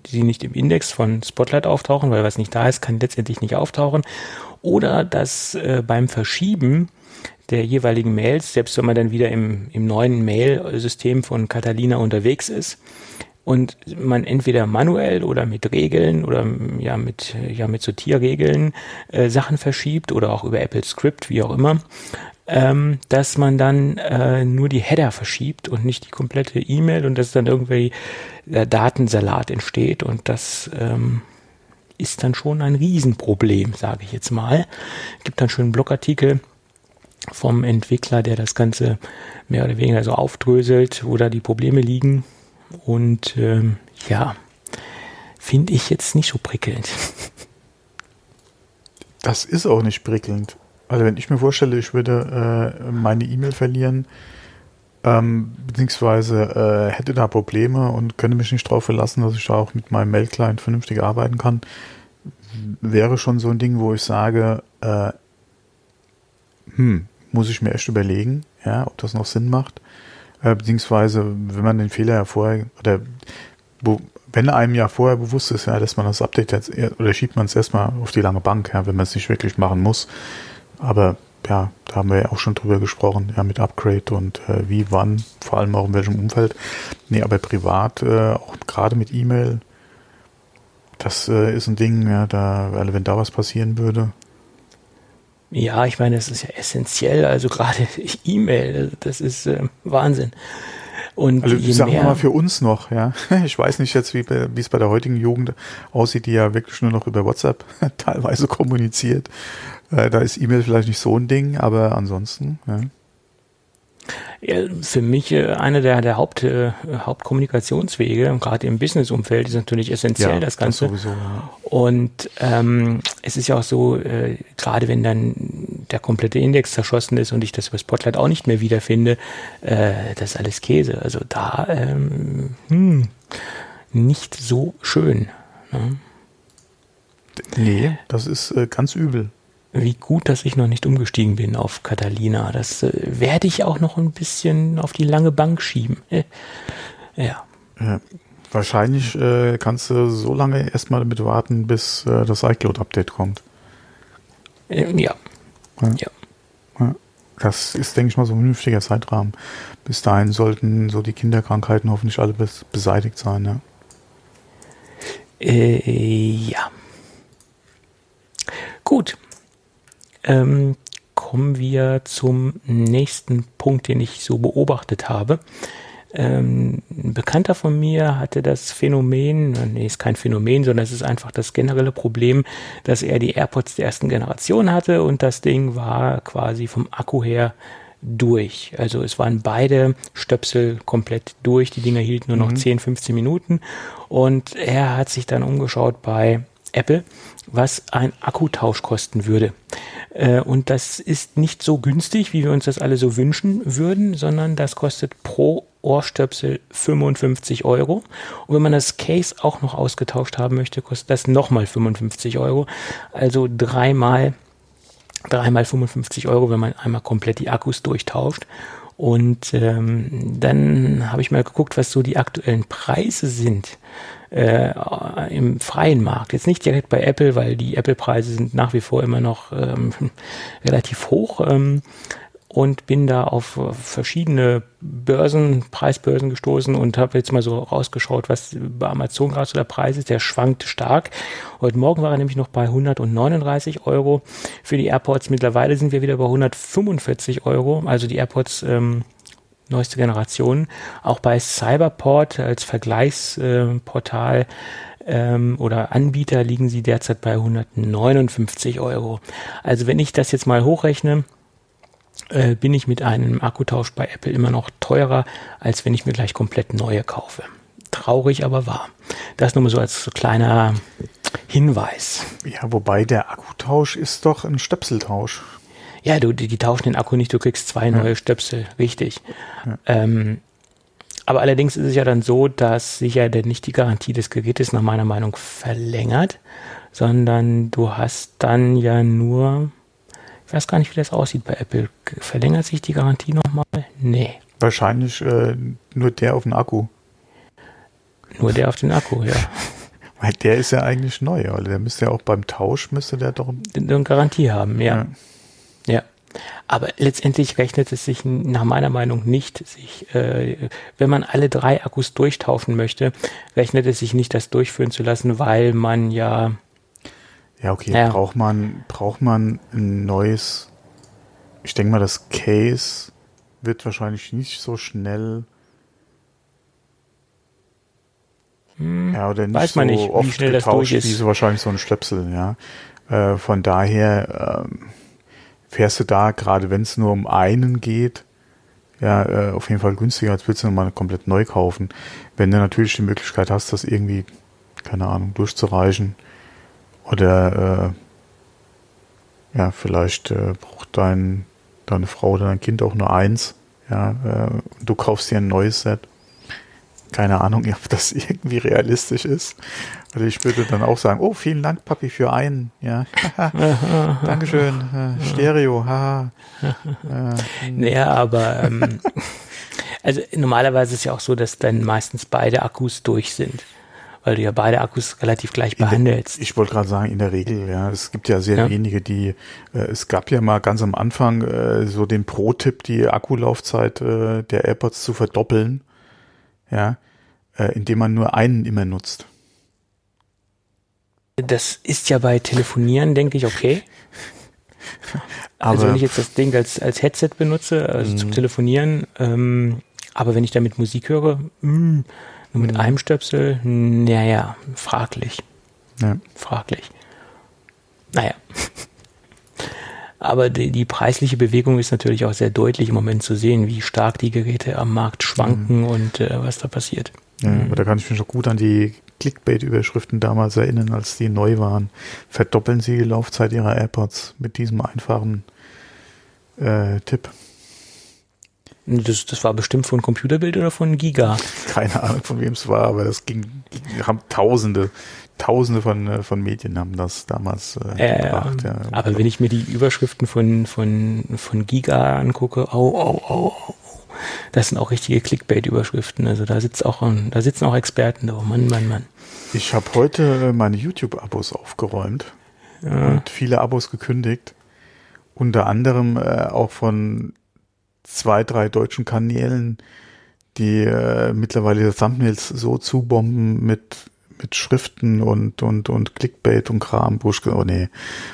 die nicht im Index von Spotlight auftauchen, weil was nicht da ist, kann letztendlich nicht auftauchen. Oder dass äh, beim Verschieben der jeweiligen Mails, selbst wenn man dann wieder im, im neuen Mail-System von Catalina unterwegs ist und man entweder manuell oder mit Regeln oder ja mit, ja, mit Sortierregeln äh, Sachen verschiebt oder auch über Apple Script, wie auch immer, ähm, dass man dann äh, nur die Header verschiebt und nicht die komplette E-Mail und dass dann irgendwie der Datensalat entsteht und das ähm, ist dann schon ein Riesenproblem, sage ich jetzt mal. Gibt dann schon einen Blogartikel vom Entwickler, der das Ganze mehr oder weniger so aufdröselt, wo da die Probleme liegen. Und ähm, ja, finde ich jetzt nicht so prickelnd. Das ist auch nicht prickelnd. Also wenn ich mir vorstelle, ich würde äh, meine E-Mail verlieren, ähm, beziehungsweise äh, hätte da Probleme und könnte mich nicht darauf verlassen, dass ich da auch mit meinem Mail-Client vernünftig arbeiten kann, wäre schon so ein Ding, wo ich sage, äh, hm, muss ich mir echt überlegen, ja, ob das noch Sinn macht. Äh, beziehungsweise, wenn man den Fehler ja vorher, oder wo, wenn einem ja vorher bewusst ist, ja, dass man das Update jetzt, oder schiebt man es erstmal auf die lange Bank, ja, wenn man es nicht wirklich machen muss. Aber ja, da haben wir ja auch schon drüber gesprochen, ja, mit Upgrade und äh, wie, wann, vor allem auch in welchem Umfeld. Nee, aber privat, äh, auch gerade mit E-Mail, das äh, ist ein Ding, ja, da, wenn da was passieren würde, Ja, ich meine, das ist ja essentiell. Also gerade E-Mail, das ist äh, Wahnsinn. Und Also sagen wir mal für uns noch, ja. Ich weiß nicht jetzt, wie es bei der heutigen Jugend aussieht, die ja wirklich nur noch über WhatsApp teilweise kommuniziert. Äh, da ist E-Mail vielleicht nicht so ein Ding, aber ansonsten, ja. Ja, für mich äh, einer der, der Haupt, äh, Hauptkommunikationswege, gerade im Businessumfeld, ist natürlich essentiell das Ganze. sowieso, ja. Und ähm, es ist ja auch so, äh, gerade wenn dann der komplette Index zerschossen ist und ich das über Spotlight auch nicht mehr wiederfinde, äh, das ist alles Käse. Also da ähm, hm, nicht so schön. Ne? Nee, das ist äh, ganz übel. Wie gut, dass ich noch nicht umgestiegen bin auf Catalina. Das äh, werde ich auch noch ein bisschen auf die lange Bank schieben. Äh, ja. Äh, Wahrscheinlich äh, kannst du so lange erstmal damit warten, bis äh, das iCloud-Update kommt. Ähm, ja. Ja. ja. Das ist, denke ich mal, so ein vernünftiger Zeitrahmen. Bis dahin sollten so die Kinderkrankheiten hoffentlich alle bes beseitigt sein, ja. Äh, ja. Gut. Ähm, kommen wir zum nächsten Punkt, den ich so beobachtet habe. Ähm, ein Bekannter von mir hatte das Phänomen, nee, ist kein Phänomen, sondern es ist einfach das generelle Problem, dass er die AirPods der ersten Generation hatte und das Ding war quasi vom Akku her durch. Also es waren beide Stöpsel komplett durch. Die Dinger hielten nur noch mhm. 10, 15 Minuten. Und er hat sich dann umgeschaut bei Apple, was ein Akkutausch kosten würde. Äh, und das ist nicht so günstig, wie wir uns das alle so wünschen würden, sondern das kostet pro Ohrstöpsel 55 Euro. Und wenn man das Case auch noch ausgetauscht haben möchte, kostet das nochmal 55 Euro. Also dreimal, dreimal 55 Euro, wenn man einmal komplett die Akkus durchtauscht. Und ähm, dann habe ich mal geguckt, was so die aktuellen Preise sind äh, im freien Markt. Jetzt nicht direkt bei Apple, weil die Apple-Preise sind nach wie vor immer noch ähm, relativ hoch. Ähm, und bin da auf verschiedene Börsen, Preisbörsen gestoßen und habe jetzt mal so rausgeschaut, was bei Amazon gerade so der Preis ist. Der schwankt stark. Heute Morgen war er nämlich noch bei 139 Euro für die AirPods. Mittlerweile sind wir wieder bei 145 Euro. Also die AirPods ähm, neueste Generation. Auch bei Cyberport als Vergleichsportal ähm, oder Anbieter liegen sie derzeit bei 159 Euro. Also wenn ich das jetzt mal hochrechne, äh, bin ich mit einem Akkutausch bei Apple immer noch teurer, als wenn ich mir gleich komplett neue kaufe. Traurig, aber wahr. Das nur mal so als kleiner Hinweis. Ja, wobei der Akkutausch ist doch ein Stöpseltausch. Ja, du, die, die tauschen den Akku nicht, du kriegst zwei ja. neue Stöpsel, richtig. Ja. Ähm, aber allerdings ist es ja dann so, dass sich ja denn nicht die Garantie des Gerätes nach meiner Meinung verlängert, sondern du hast dann ja nur, ich weiß gar nicht, wie das aussieht bei Apple. Verlängert sich die Garantie nochmal? Nee. Wahrscheinlich äh, nur der auf den Akku. Nur der auf den Akku, ja. Weil der ist ja eigentlich neu, oder? Der müsste ja auch beim Tausch müsste der doch eine Garantie haben, ja. ja. Ja. Aber letztendlich rechnet es sich nach meiner Meinung nicht, sich, äh, wenn man alle drei Akkus durchtauschen möchte, rechnet es sich nicht, das durchführen zu lassen, weil man ja. Ja, okay, ja. braucht man, braucht man ein neues, ich denke mal, das Case wird wahrscheinlich nicht so schnell. Hm, ja, oder nicht weiß man so nicht, oft wie schnell getauscht, das durch ist. wie so wahrscheinlich so ein Stöpsel, ja. Äh, von daher, ähm, fährst du da, gerade wenn es nur um einen geht, ja, äh, auf jeden Fall günstiger, als würdest du nochmal komplett neu kaufen. Wenn du natürlich die Möglichkeit hast, das irgendwie, keine Ahnung, durchzureichen oder äh, ja, vielleicht äh, braucht dein, deine Frau oder dein Kind auch nur eins, ja, äh, du kaufst dir ein neues Set. Keine Ahnung, ob das irgendwie realistisch ist. Also ich würde dann auch sagen, oh, vielen Dank, Papi, für einen. Ja. Dankeschön. Äh, Stereo, haha. äh, naja, aber ähm, also normalerweise ist es ja auch so, dass dann meistens beide Akkus durch sind. Weil du ja beide Akkus relativ gleich behandelst. Der, ich wollte gerade sagen, in der Regel, ja. Es gibt ja sehr ja. wenige, die, äh, es gab ja mal ganz am Anfang äh, so den Pro-Tipp, die Akkulaufzeit äh, der AirPods zu verdoppeln. Ja. Äh, indem man nur einen immer nutzt. Das ist ja bei Telefonieren, denke ich, okay. also wenn ich jetzt das Ding als, als Headset benutze, also zum mhm. Telefonieren, ähm, aber wenn ich damit Musik höre, mh, mm, nur mit mhm. einem Stöpsel, naja, fraglich. Ja. Fraglich. Naja. Aber die, die, preisliche Bewegung ist natürlich auch sehr deutlich im Moment zu sehen, wie stark die Geräte am Markt schwanken mhm. und äh, was da passiert. Ja, mhm. aber da kann ich mich noch gut an die Clickbait-Überschriften damals erinnern, als die neu waren. Verdoppeln Sie die Laufzeit Ihrer AirPods mit diesem einfachen äh, Tipp. Das, das war bestimmt von Computerbild oder von Giga? Keine Ahnung, von wem es war, aber das ging, haben Tausende, Tausende von, äh, von Medien haben das damals äh, äh, gebracht. Ja. Aber wenn ich mir die Überschriften von, von, von Giga angucke, au, au, au, au, das sind auch richtige Clickbait-Überschriften. Also da sitzt auch, da sitzen auch Experten da. Oh Mann, Mann, Mann. Ich habe heute meine YouTube-Abos aufgeräumt ja. und viele Abos gekündigt. Unter anderem äh, auch von zwei, drei deutschen Kanälen, die äh, mittlerweile Thumbnails so zubomben mit mit Schriften und und und Clickbait und Kram, wo ich, oh nee,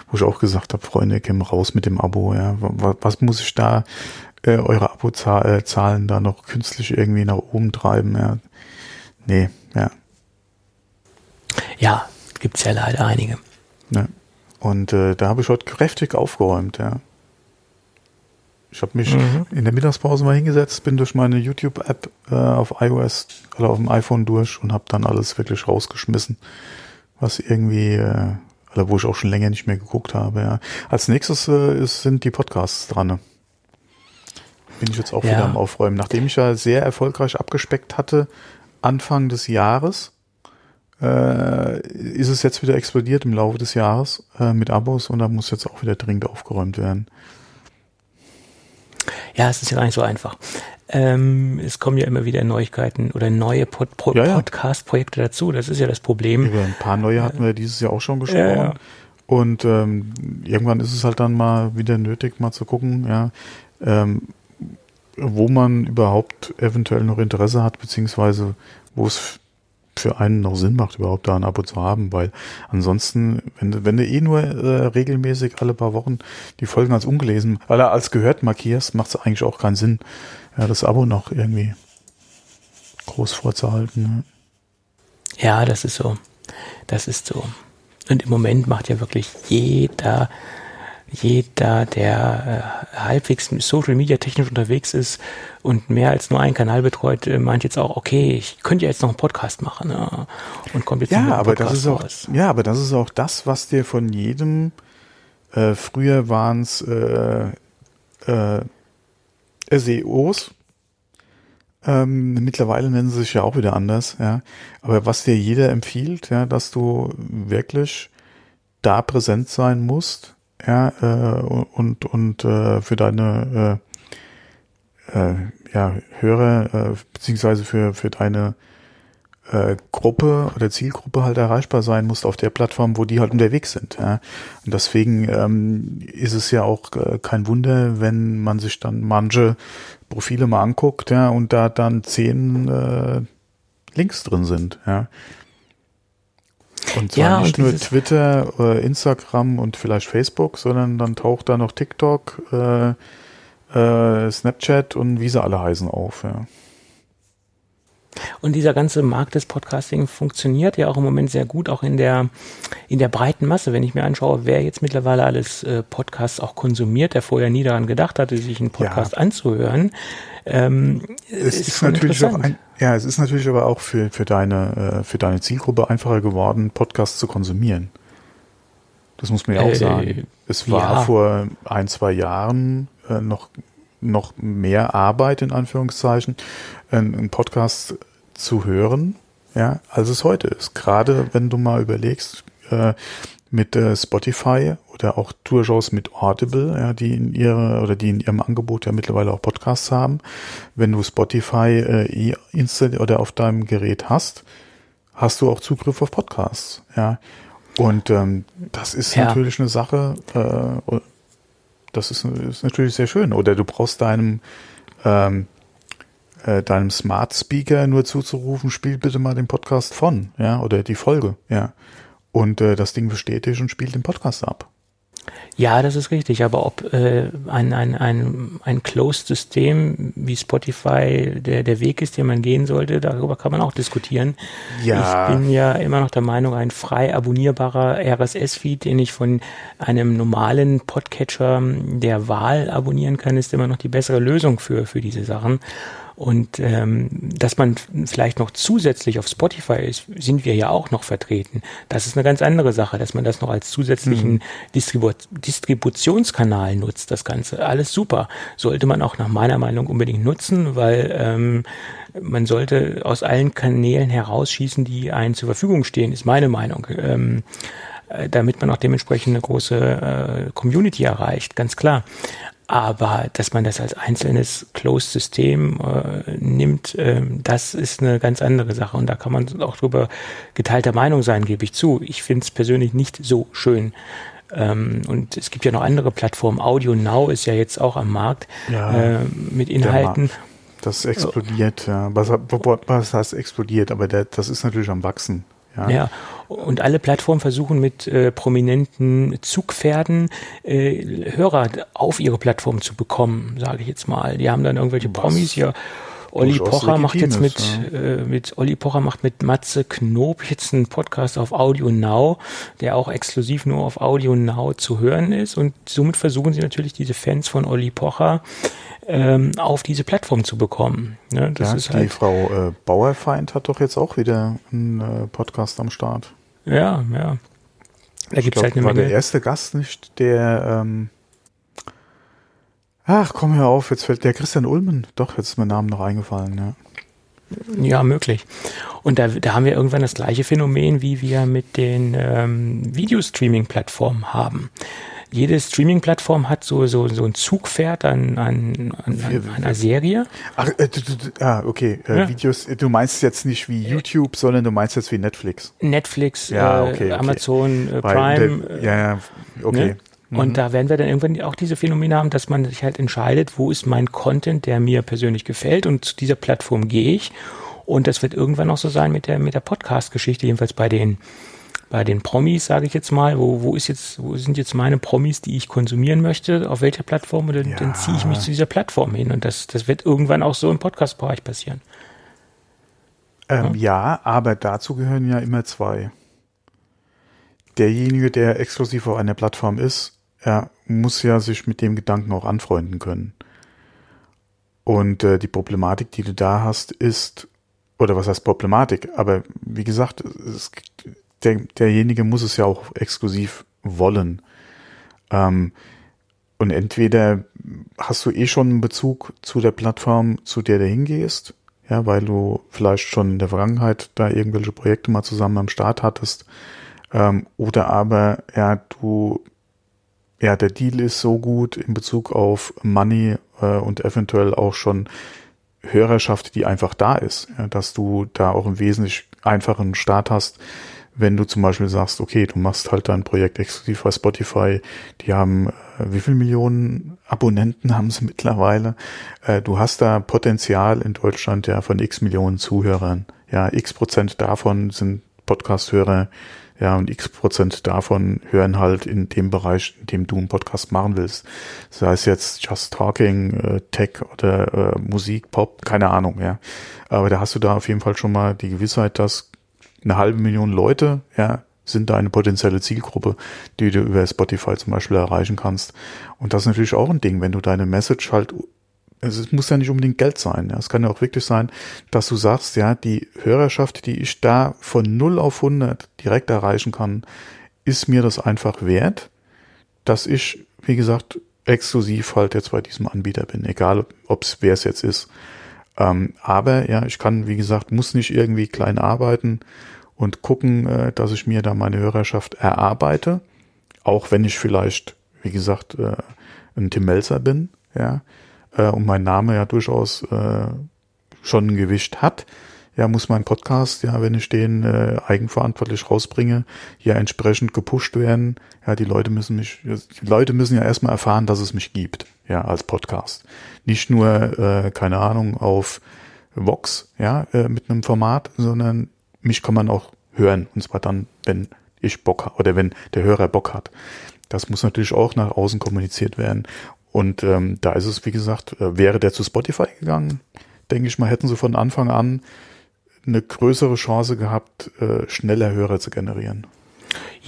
wo ich auch gesagt habe, Freunde, komm raus mit dem Abo, ja. Was, was muss ich da äh, eure Abozahlen da noch künstlich irgendwie nach oben treiben, ja? Nee, ja. Ja, gibt's ja leider einige. Ne? Und äh, da habe ich heute kräftig aufgeräumt, ja. Ich habe mich mhm. in der Mittagspause mal hingesetzt, bin durch meine YouTube-App äh, auf iOS oder auf dem iPhone durch und habe dann alles wirklich rausgeschmissen, was irgendwie, äh, oder wo ich auch schon länger nicht mehr geguckt habe. Ja. Als nächstes äh, ist, sind die Podcasts dran. Ne? Bin ich jetzt auch ja. wieder am Aufräumen. Nachdem ich ja sehr erfolgreich abgespeckt hatte, Anfang des Jahres, äh, ist es jetzt wieder explodiert im Laufe des Jahres äh, mit Abos und da muss jetzt auch wieder dringend aufgeräumt werden. Ja, es ist ja gar nicht so einfach. Ähm, es kommen ja immer wieder Neuigkeiten oder neue Pod Pod ja, ja. Podcast-Projekte dazu. Das ist ja das Problem. Über ein paar neue hatten wir dieses Jahr auch schon gesprochen. Ja, und ähm, irgendwann ist es halt dann mal wieder nötig, mal zu gucken, ja, ähm, wo man überhaupt eventuell noch Interesse hat, beziehungsweise wo es für einen noch Sinn macht, überhaupt da ein Abo zu haben, weil ansonsten, wenn wenn du eh nur äh, regelmäßig alle paar Wochen die Folgen als ungelesen, weil er als gehört markierst, macht es eigentlich auch keinen Sinn, ja, das Abo noch irgendwie groß vorzuhalten. Ne? Ja, das ist so. Das ist so. Und im Moment macht ja wirklich jeder jeder, der äh, halbwegs Social Media technisch unterwegs ist und mehr als nur einen Kanal betreut, äh, meint jetzt auch, okay, ich könnte ja jetzt noch einen Podcast machen ne? und kommt jetzt ja, aber das ist auch, raus. Ja, aber das ist auch das, was dir von jedem, äh, früher waren es äh, äh, SEOs, ähm, mittlerweile nennen sie sich ja auch wieder anders, ja. Aber was dir jeder empfiehlt, ja, dass du wirklich da präsent sein musst, ja, äh, und, und äh, für deine äh, äh, ja, Hörer, äh, beziehungsweise für, für deine äh, Gruppe oder Zielgruppe halt erreichbar sein musst auf der Plattform, wo die halt unterwegs sind. Ja. Und deswegen ähm, ist es ja auch äh, kein Wunder, wenn man sich dann manche Profile mal anguckt, ja, und da dann zehn äh, Links drin sind, ja. Und zwar ja, nicht nur Twitter, äh, Instagram und vielleicht Facebook, sondern dann taucht da noch TikTok, äh, äh, Snapchat und wie sie alle heißen auf. Ja. Und dieser ganze Markt des Podcasting funktioniert ja auch im Moment sehr gut, auch in der, in der breiten Masse. Wenn ich mir anschaue, wer jetzt mittlerweile alles äh, Podcasts auch konsumiert, der vorher nie daran gedacht hatte, sich einen Podcast ja. anzuhören. Ähm, es ist, ist natürlich auch ein, ja, es ist natürlich aber auch für, für deine, äh, für deine Zielgruppe einfacher geworden, Podcasts zu konsumieren. Das muss man ja auch äh, sagen. Es war ja. vor ein, zwei Jahren äh, noch, noch mehr Arbeit, in Anführungszeichen, einen Podcast zu hören, ja, als es heute ist. Gerade wenn du mal überlegst, äh, mit Spotify oder auch durchaus mit Audible, ja, die in ihre oder die in ihrem Angebot ja mittlerweile auch Podcasts haben. Wenn du Spotify äh, installiert oder auf deinem Gerät hast, hast du auch Zugriff auf Podcasts, ja. Und ähm, das ist ja. natürlich eine Sache, äh, das ist, ist natürlich sehr schön. Oder du brauchst deinem ähm, äh, deinem Smart Speaker nur zuzurufen, spiel bitte mal den Podcast von, ja, oder die Folge, ja. Und äh, das Ding bestätigt und spielt den Podcast ab. Ja, das ist richtig, aber ob äh, ein, ein, ein, ein Closed-System wie Spotify der, der Weg ist, den man gehen sollte, darüber kann man auch diskutieren. Ja. Ich bin ja immer noch der Meinung, ein frei abonnierbarer RSS-Feed, den ich von einem normalen Podcatcher der Wahl abonnieren kann, ist immer noch die bessere Lösung für, für diese Sachen. Und ähm, dass man vielleicht noch zusätzlich auf Spotify ist, sind wir ja auch noch vertreten. Das ist eine ganz andere Sache, dass man das noch als zusätzlichen mhm. Distribu Distributionskanal nutzt, das Ganze. Alles super. Sollte man auch nach meiner Meinung unbedingt nutzen, weil ähm, man sollte aus allen Kanälen herausschießen, die einen zur Verfügung stehen, ist meine Meinung. Ähm, äh, damit man auch dementsprechend eine große äh, Community erreicht, ganz klar. Aber dass man das als einzelnes Closed-System äh, nimmt, äh, das ist eine ganz andere Sache. Und da kann man auch drüber geteilter Meinung sein, gebe ich zu. Ich finde es persönlich nicht so schön. Ähm, und es gibt ja noch andere Plattformen. Audio Now ist ja jetzt auch am Markt ja, äh, mit Inhalten. Das explodiert, ja. Was, was heißt explodiert? Aber der, das ist natürlich am Wachsen. Ja. ja. Und alle Plattformen versuchen mit äh, prominenten Zugpferden äh, Hörer auf ihre Plattform zu bekommen, sage ich jetzt mal. Die haben dann irgendwelche Was? Promis hier. Olli Pocher macht jetzt mit, ja. äh, mit Olli Pocher macht mit Matze Knob jetzt einen Podcast auf Audio Now, der auch exklusiv nur auf Audio Now zu hören ist. Und somit versuchen sie natürlich diese Fans von Olli Pocher ähm, auf diese Plattform zu bekommen. Ne, das ja, ist die halt Frau äh, Bauerfeind hat doch jetzt auch wieder einen äh, Podcast am Start. Ja, ja. Da gibt es halt eine war Menge. der erste Gast nicht, der ähm, Ach, komm hör auf, jetzt fällt der Christian Ulmen. Doch, jetzt ist mein Name noch eingefallen, ja. Ja, möglich. Und da, da haben wir irgendwann das gleiche Phänomen, wie wir mit den ähm, Videostreaming-Plattformen haben jede Streaming-Plattform hat so, so, so ein Zugpferd an, an, an, an einer Serie. Ach, äh, du, du, ah, okay. Äh, ja. Videos, du meinst jetzt nicht wie YouTube, sondern du meinst jetzt wie Netflix. Netflix, ja, okay, okay. Amazon äh, Prime. Der, ja, ja, okay. Ne? Und mhm. da werden wir dann irgendwann auch diese Phänomene haben, dass man sich halt entscheidet, wo ist mein Content, der mir persönlich gefällt und zu dieser Plattform gehe ich. Und das wird irgendwann auch so sein mit der, mit der Podcast-Geschichte, jedenfalls bei den bei den Promis, sage ich jetzt mal, wo, wo ist jetzt, wo sind jetzt meine Promis, die ich konsumieren möchte, auf welcher Plattform, und dann, ja. dann ziehe ich mich zu dieser Plattform hin. Und das, das wird irgendwann auch so im Podcast-Bereich passieren. Ähm, ja. ja, aber dazu gehören ja immer zwei. Derjenige, der exklusiv auf einer Plattform ist, er muss ja sich mit dem Gedanken auch anfreunden können. Und äh, die Problematik, die du da hast, ist, oder was heißt Problematik? Aber wie gesagt, es, der, derjenige muss es ja auch exklusiv wollen. Ähm, und entweder hast du eh schon einen Bezug zu der Plattform, zu der du hingehst, ja, weil du vielleicht schon in der Vergangenheit da irgendwelche Projekte mal zusammen am Start hattest, ähm, oder aber, ja, du, ja, der Deal ist so gut in Bezug auf Money äh, und eventuell auch schon Hörerschaft, die einfach da ist, ja, dass du da auch einen wesentlich einfachen Start hast, wenn du zum Beispiel sagst, okay, du machst halt dein Projekt exklusiv bei Spotify, die haben, äh, wie viel Millionen Abonnenten haben sie mittlerweile? Äh, du hast da Potenzial in Deutschland ja von x Millionen Zuhörern. Ja, x Prozent davon sind Podcast-Hörer, ja, und x Prozent davon hören halt in dem Bereich, in dem du einen Podcast machen willst. Sei es jetzt Just Talking, äh, Tech oder äh, Musik, Pop, keine Ahnung, ja. Aber da hast du da auf jeden Fall schon mal die Gewissheit, dass eine halbe Million Leute, ja, sind da eine potenzielle Zielgruppe, die du über Spotify zum Beispiel erreichen kannst. Und das ist natürlich auch ein Ding, wenn du deine Message halt, es muss ja nicht unbedingt Geld sein, ja. Es kann ja auch wirklich sein, dass du sagst, ja, die Hörerschaft, die ich da von 0 auf 100 direkt erreichen kann, ist mir das einfach wert, dass ich, wie gesagt, exklusiv halt jetzt bei diesem Anbieter bin, egal ob es wer es jetzt ist. Ähm, aber ja, ich kann, wie gesagt, muss nicht irgendwie klein arbeiten und gucken, äh, dass ich mir da meine Hörerschaft erarbeite. Auch wenn ich vielleicht, wie gesagt, äh, ein Tim Melzer bin, ja, äh, und mein Name ja durchaus äh, schon ein Gewicht hat ja, muss mein Podcast, ja, wenn ich den äh, eigenverantwortlich rausbringe, ja entsprechend gepusht werden. Ja, die Leute müssen mich, die Leute müssen ja erstmal erfahren, dass es mich gibt, ja, als Podcast. Nicht nur, äh, keine Ahnung, auf Vox, ja, äh, mit einem Format, sondern mich kann man auch hören. Und zwar dann, wenn ich Bock habe oder wenn der Hörer Bock hat. Das muss natürlich auch nach außen kommuniziert werden. Und ähm, da ist es, wie gesagt, äh, wäre der zu Spotify gegangen, denke ich mal, hätten sie von Anfang an eine größere Chance gehabt, äh, schneller Hörer zu generieren.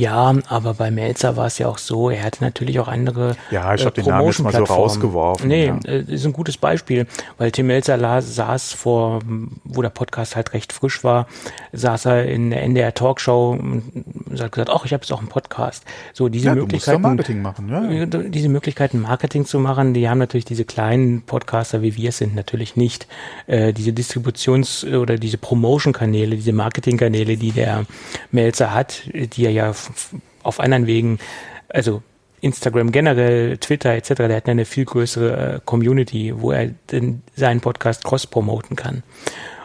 Ja, aber bei Melzer war es ja auch so, er hatte natürlich auch andere Ja, ich habe äh, den Namen jetzt mal so rausgeworfen. Nee, ja. äh, ist ein gutes Beispiel, weil Tim Melzer saß vor, wo der Podcast halt recht frisch war, saß er in der NDR Talkshow und hat gesagt, ach, ich habe jetzt auch einen Podcast. So diese ja, Möglichkeiten, Marketing machen, ja. Diese Möglichkeiten Marketing zu machen, die haben natürlich diese kleinen Podcaster wie wir es sind natürlich nicht. Äh, diese Distributions- oder diese Promotion-Kanäle, diese Marketing-Kanäle, die der Melzer hat, die er ja auf anderen Wegen, also Instagram generell, Twitter etc., der hat eine viel größere äh, Community, wo er seinen Podcast cross-promoten kann.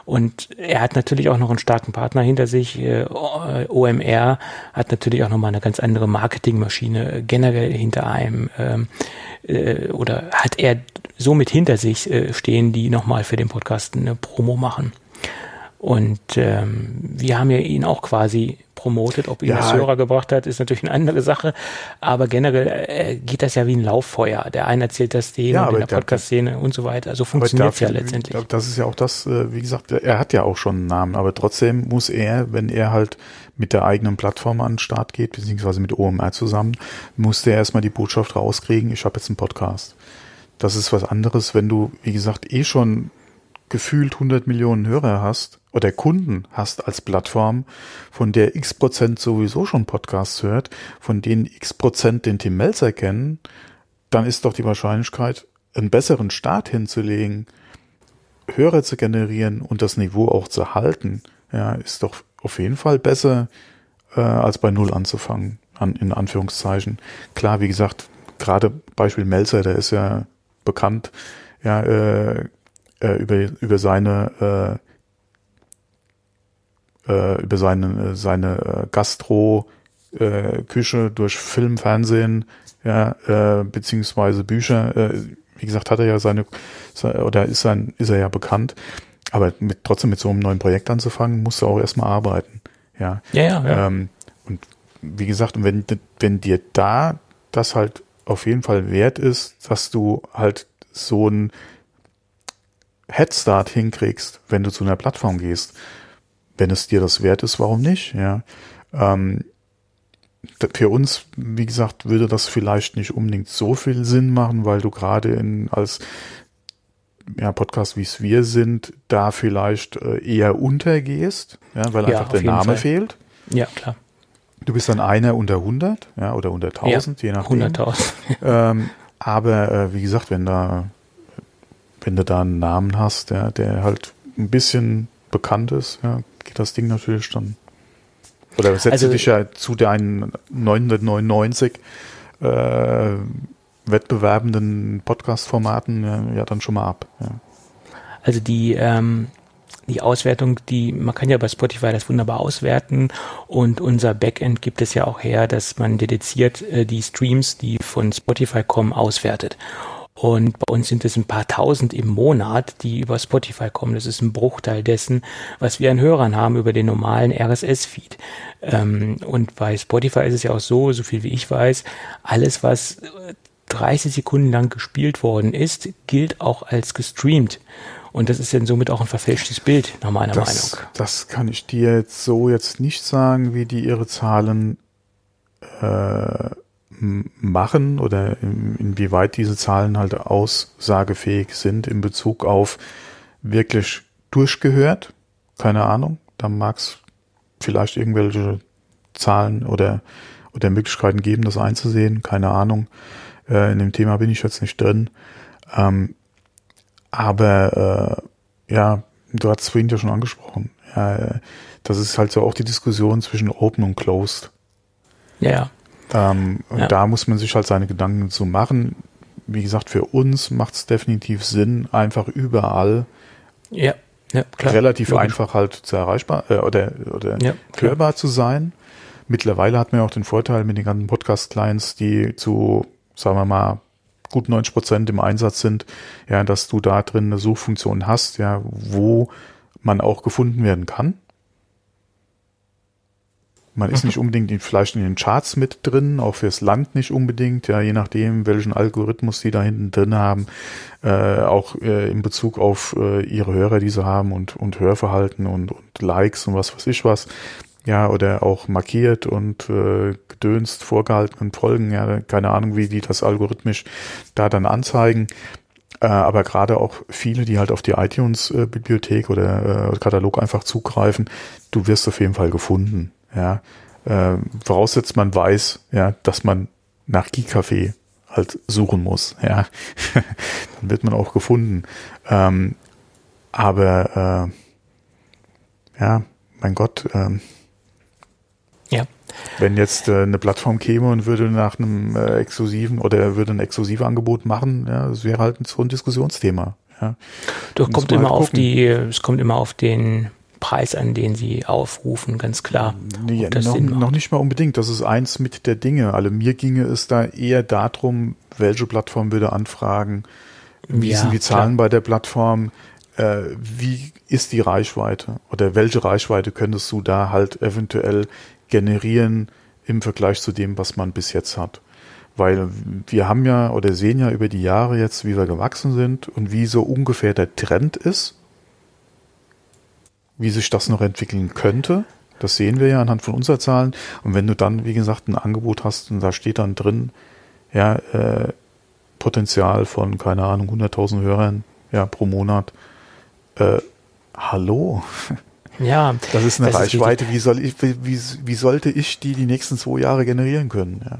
Und er hat natürlich auch noch einen starken Partner hinter sich. Äh, OMR hat natürlich auch nochmal eine ganz andere Marketingmaschine generell hinter einem. Ähm, äh, oder hat er somit hinter sich äh, stehen, die nochmal für den Podcast eine Promo machen. Und ähm, wir haben ja ihn auch quasi promotet. Ob ihn ja. das Hörer gebracht hat, ist natürlich eine andere Sache. Aber generell äh, geht das ja wie ein Lauffeuer. Der eine erzählt das denen ja, in der Podcast-Szene und so weiter. Also funktioniert es ja letztendlich. Das ist ja auch das, äh, wie gesagt, er hat ja auch schon einen Namen, aber trotzdem muss er, wenn er halt mit der eigenen Plattform an den Start geht, beziehungsweise mit OMR zusammen, muss der erstmal die Botschaft rauskriegen, ich habe jetzt einen Podcast. Das ist was anderes, wenn du, wie gesagt, eh schon gefühlt 100 Millionen Hörer hast oder Kunden hast als Plattform, von der x Prozent sowieso schon Podcasts hört, von denen x Prozent den Tim Melzer kennen, dann ist doch die Wahrscheinlichkeit, einen besseren Start hinzulegen, Hörer zu generieren und das Niveau auch zu halten, ja, ist doch auf jeden Fall besser, äh, als bei Null anzufangen, an, in Anführungszeichen. Klar, wie gesagt, gerade Beispiel Melzer, der ist ja bekannt, ja, äh, äh, über, über seine äh, äh, über seine seine äh, Gastro äh, Küche durch Film, Fernsehen, ja, äh, beziehungsweise Bücher. Wie gesagt, hat er ja seine oder ist sein ist er ja bekannt. Aber mit, trotzdem mit so einem neuen Projekt anzufangen, musst du auch erstmal arbeiten. Ja. Ja, ja. ja. Ähm, und wie gesagt, wenn, wenn dir da das halt auf jeden Fall wert ist, dass du halt so ein Headstart hinkriegst, wenn du zu einer Plattform gehst. Wenn es dir das wert ist, warum nicht? Ja. Ähm, für uns, wie gesagt, würde das vielleicht nicht unbedingt so viel Sinn machen, weil du gerade in als ja, Podcast, wie es wir sind, da vielleicht äh, eher untergehst, ja, weil ja, einfach der Name Fall. fehlt. Ja, klar. Du bist dann einer unter 100, ja, oder unter 1000, ja, je nachdem. 100.000. ähm, aber äh, wie gesagt, wenn da wenn du da einen Namen hast, der, der halt ein bisschen bekannt ist, ja, geht das Ding natürlich dann. Oder setzt also, du dich ja zu deinen 999 äh, wettbewerbenden Podcast-Formaten ja, ja, dann schon mal ab. Ja. Also die, ähm, die Auswertung, die, man kann ja bei Spotify das wunderbar auswerten und unser Backend gibt es ja auch her, dass man dediziert äh, die Streams, die von Spotify kommen, auswertet. Und bei uns sind es ein paar tausend im Monat, die über Spotify kommen. Das ist ein Bruchteil dessen, was wir an Hörern haben über den normalen RSS-Feed. Ähm, und bei Spotify ist es ja auch so, so viel wie ich weiß, alles, was 30 Sekunden lang gespielt worden ist, gilt auch als gestreamt. Und das ist dann somit auch ein verfälschtes Bild, nach meiner das, Meinung. Das kann ich dir jetzt so jetzt nicht sagen, wie die ihre Zahlen äh, machen oder inwieweit diese Zahlen halt aussagefähig sind in Bezug auf wirklich durchgehört. Keine Ahnung. Da mag es vielleicht irgendwelche Zahlen oder, oder Möglichkeiten geben, das einzusehen. Keine Ahnung. Äh, in dem Thema bin ich jetzt nicht drin. Ähm, aber äh, ja, du hast es vorhin ja schon angesprochen. Ja, äh, das ist halt so auch die Diskussion zwischen Open und Closed. Ja, ja. Ähm, ja. Da muss man sich halt seine Gedanken zu machen. Wie gesagt, für uns macht es definitiv Sinn, einfach überall ja. Ja, relativ Logisch. einfach halt zu erreichbar äh, oder, oder hörbar zu sein. Mittlerweile hat man ja auch den Vorteil mit den ganzen Podcast-Clients, die zu, sagen wir mal, gut 90 Prozent im Einsatz sind, ja, dass du da drin eine Suchfunktion hast, ja, wo man auch gefunden werden kann. Man ist nicht unbedingt in, vielleicht in den Charts mit drin, auch fürs Land nicht unbedingt, ja, je nachdem, welchen Algorithmus die da hinten drin haben, äh, auch äh, in Bezug auf äh, ihre Hörer, die sie haben und, und Hörverhalten und, und Likes und was weiß ich was, ja, oder auch markiert und äh, gedönst, vorgehalten und folgen, ja, keine Ahnung, wie die das algorithmisch da dann anzeigen. Äh, aber gerade auch viele, die halt auf die iTunes-Bibliothek oder äh, Katalog einfach zugreifen, du wirst auf jeden Fall gefunden. Ja, äh, voraussetzt man weiß, ja, dass man nach Geek-Café halt suchen muss, ja, dann wird man auch gefunden. Ähm, aber äh, ja, mein Gott. Ähm, ja, Wenn jetzt äh, eine Plattform käme und würde nach einem äh, exklusiven oder würde ein exklusives Angebot machen, ja, das wäre halt so ein Diskussionsthema. Ja. Doch kommt immer halt auf die, es kommt immer auf den Preis an, den sie aufrufen, ganz klar. Nee, noch, noch, nicht mal unbedingt. Das ist eins mit der Dinge. Also mir ginge es da eher darum, welche Plattform würde anfragen, wie ja, sind die Zahlen klar. bei der Plattform, äh, wie ist die Reichweite oder welche Reichweite könntest du da halt eventuell generieren im Vergleich zu dem, was man bis jetzt hat. Weil wir haben ja oder sehen ja über die Jahre jetzt, wie wir gewachsen sind und wie so ungefähr der Trend ist, wie sich das noch entwickeln könnte. Das sehen wir ja anhand von unserer Zahlen. Und wenn du dann, wie gesagt, ein Angebot hast und da steht dann drin, ja, äh, Potenzial von, keine Ahnung, 100.000 Hörern ja, pro Monat, äh, hallo. Ja. Das ist eine das Reichweite. Ist wie soll ich, wie, wie sollte ich die die nächsten zwei Jahre generieren können? Ja.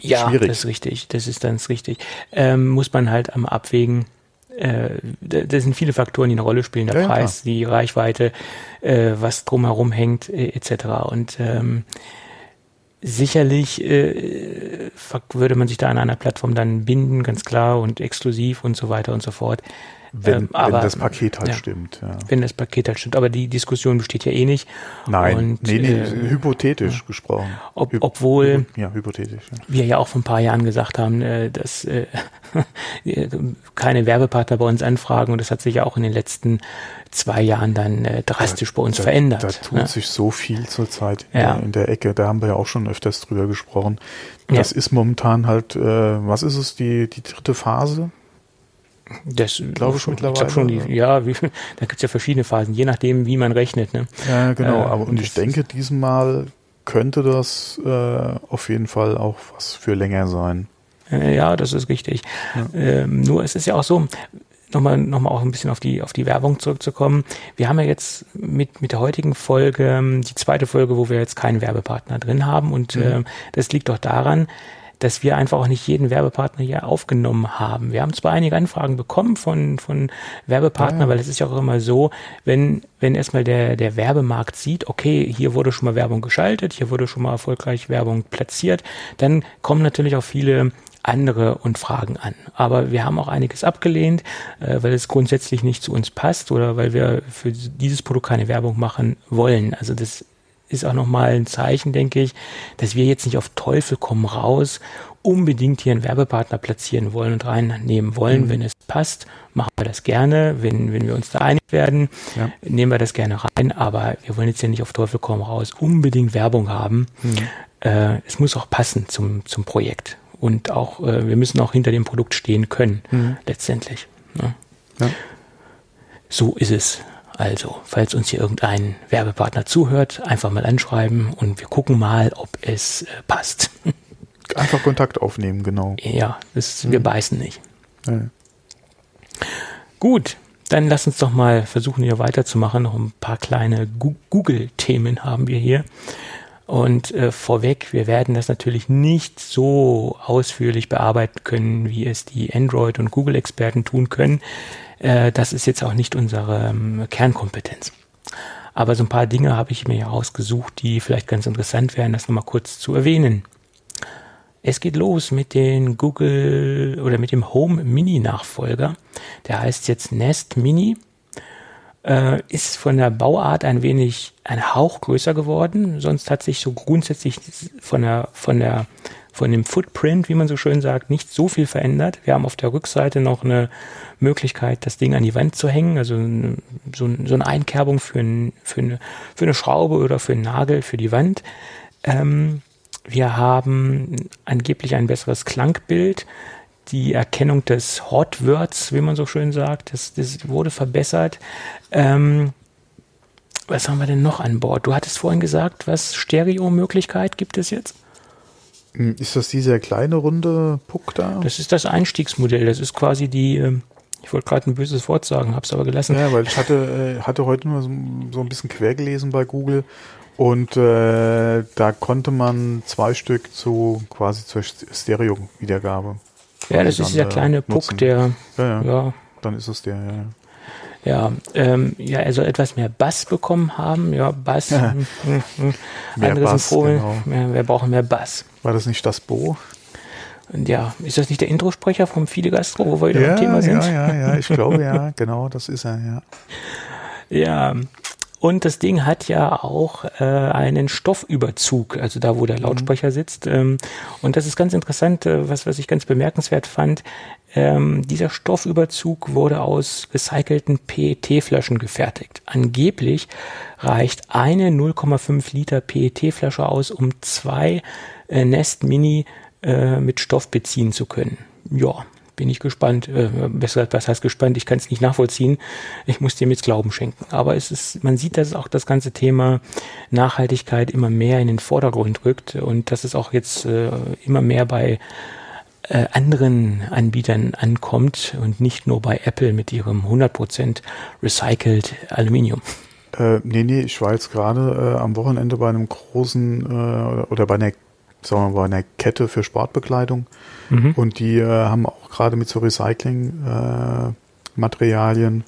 Ja, Schwierig. das ist richtig. Das ist ganz richtig. Ähm, muss man halt am Abwägen. Äh, da sind viele Faktoren, die eine Rolle spielen. Der ja, Preis, ja, die Reichweite, äh, was drumherum hängt, äh, etc. Und ähm, sicherlich äh, würde man sich da an einer Plattform dann binden, ganz klar, und exklusiv und so weiter und so fort. Wenn, ähm, aber, wenn das Paket halt ja, stimmt. Ja. Wenn das Paket halt stimmt. Aber die Diskussion besteht ja eh nicht. Nein, und, nee, nee, äh, hypothetisch ja. gesprochen. Ob, obwohl ja, hypothetisch, ja. wir ja auch vor ein paar Jahren gesagt haben, äh, dass äh, keine Werbepartner bei uns anfragen. Und das hat sich ja auch in den letzten zwei Jahren dann äh, drastisch da, bei uns da, verändert. Da tut ne? sich so viel zurzeit in, ja. der, in der Ecke. Da haben wir ja auch schon öfters drüber gesprochen. Das ist momentan halt, äh, was ist es, die, die dritte Phase? Das glaube ich mittlerweile. Ich schon die, ja, wie, da gibt es ja verschiedene Phasen, je nachdem, wie man rechnet. Ne? Ja, genau. Äh, aber und ich denke, diesmal könnte das äh, auf jeden Fall auch was für länger sein. Äh, ja, das ist richtig. Ja. Ähm, nur es ist ja auch so, nochmal noch mal auch ein bisschen auf die, auf die Werbung zurückzukommen. Wir haben ja jetzt mit, mit der heutigen Folge ähm, die zweite Folge, wo wir jetzt keinen Werbepartner drin haben. Und mhm. äh, das liegt doch daran, dass wir einfach auch nicht jeden Werbepartner hier aufgenommen haben. Wir haben zwar einige Anfragen bekommen von, von Werbepartnern, ja, weil es ist ja auch immer so, wenn, wenn erstmal der, der Werbemarkt sieht, okay, hier wurde schon mal Werbung geschaltet, hier wurde schon mal erfolgreich Werbung platziert, dann kommen natürlich auch viele andere und Fragen an. Aber wir haben auch einiges abgelehnt, äh, weil es grundsätzlich nicht zu uns passt oder weil wir für dieses Produkt keine Werbung machen wollen. Also das ist auch nochmal ein Zeichen, denke ich, dass wir jetzt nicht auf Teufel komm raus unbedingt hier einen Werbepartner platzieren wollen und reinnehmen wollen. Mhm. Wenn es passt, machen wir das gerne. Wenn, wenn wir uns da einig werden, ja. nehmen wir das gerne rein. Aber wir wollen jetzt hier nicht auf Teufel komm raus unbedingt Werbung haben. Mhm. Äh, es muss auch passen zum, zum Projekt. Und auch, äh, wir müssen auch hinter dem Produkt stehen können, mhm. letztendlich. Ne? Ja. So ist es. Also, falls uns hier irgendein Werbepartner zuhört, einfach mal anschreiben und wir gucken mal, ob es äh, passt. Einfach Kontakt aufnehmen, genau. Ja, das, mhm. wir beißen nicht. Ja. Gut, dann lass uns doch mal versuchen, hier weiterzumachen. Noch ein paar kleine Google-Themen haben wir hier. Und äh, vorweg, wir werden das natürlich nicht so ausführlich bearbeiten können, wie es die Android- und Google-Experten tun können. Äh, das ist jetzt auch nicht unsere ähm, Kernkompetenz. Aber so ein paar Dinge habe ich mir herausgesucht, die vielleicht ganz interessant wären, das nochmal kurz zu erwähnen. Es geht los mit den Google oder mit dem Home Mini Nachfolger. Der heißt jetzt Nest Mini. Äh, ist von der Bauart ein wenig ein Hauch größer geworden. Sonst hat sich so grundsätzlich von der, von der von dem Footprint, wie man so schön sagt, nicht so viel verändert. Wir haben auf der Rückseite noch eine Möglichkeit, das Ding an die Wand zu hängen, also so, so eine Einkerbung für, ein, für, eine, für eine Schraube oder für einen Nagel für die Wand. Ähm, wir haben angeblich ein besseres Klangbild. Die Erkennung des Hotwords, wie man so schön sagt, das, das wurde verbessert. Ähm, was haben wir denn noch an Bord? Du hattest vorhin gesagt, was Stereo-Möglichkeit gibt es jetzt? Hm, ist das dieser kleine runde Puck da? Das ist das Einstiegsmodell. Das ist quasi die, ähm, ich wollte gerade ein böses Wort sagen, habe es aber gelassen. Ja, weil ich hatte, äh, hatte heute nur so, so ein bisschen quer gelesen bei Google und äh, da konnte man zwei Stück zu quasi zur Stereo-Wiedergabe. Ja, das ist dieser kleine Puck, der. Ja, ja, ja. Dann ist es der, ja. Ja, ähm, ja, er soll etwas mehr Bass bekommen haben. Ja, Bass. Ja. Hm, hm, hm. Mehr Andere Bass, sind genau. mehr, wir brauchen mehr Bass. War das nicht das Bo? Und ja, ist das nicht der Introsprecher vom Fide Gastro, wo wir wieder beim Thema sind? ja, ja, ja, ich glaube ja, genau, das ist er, ja. Ja, und das Ding hat ja auch äh, einen Stoffüberzug, also da, wo der Lautsprecher sitzt. Ähm, und das ist ganz interessant, äh, was, was ich ganz bemerkenswert fand. Ähm, dieser Stoffüberzug wurde aus recycelten PET-Flaschen gefertigt. Angeblich reicht eine 0,5 Liter PET-Flasche aus, um zwei äh, Nest Mini äh, mit Stoff beziehen zu können. Ja, bin ich gespannt. Äh, besser, was heißt gespannt? Ich kann es nicht nachvollziehen. Ich muss dem jetzt Glauben schenken. Aber es ist, man sieht, dass auch das ganze Thema Nachhaltigkeit immer mehr in den Vordergrund rückt und dass es auch jetzt äh, immer mehr bei äh, anderen Anbietern ankommt und nicht nur bei Apple mit ihrem 100% recycelt Aluminium. Äh, nee, nee, ich war jetzt gerade äh, am Wochenende bei einem großen äh, oder bei einer, sagen wir mal, bei einer Kette für Sportbekleidung Mhm. und die äh, haben auch gerade mit so Recycling-Materialien,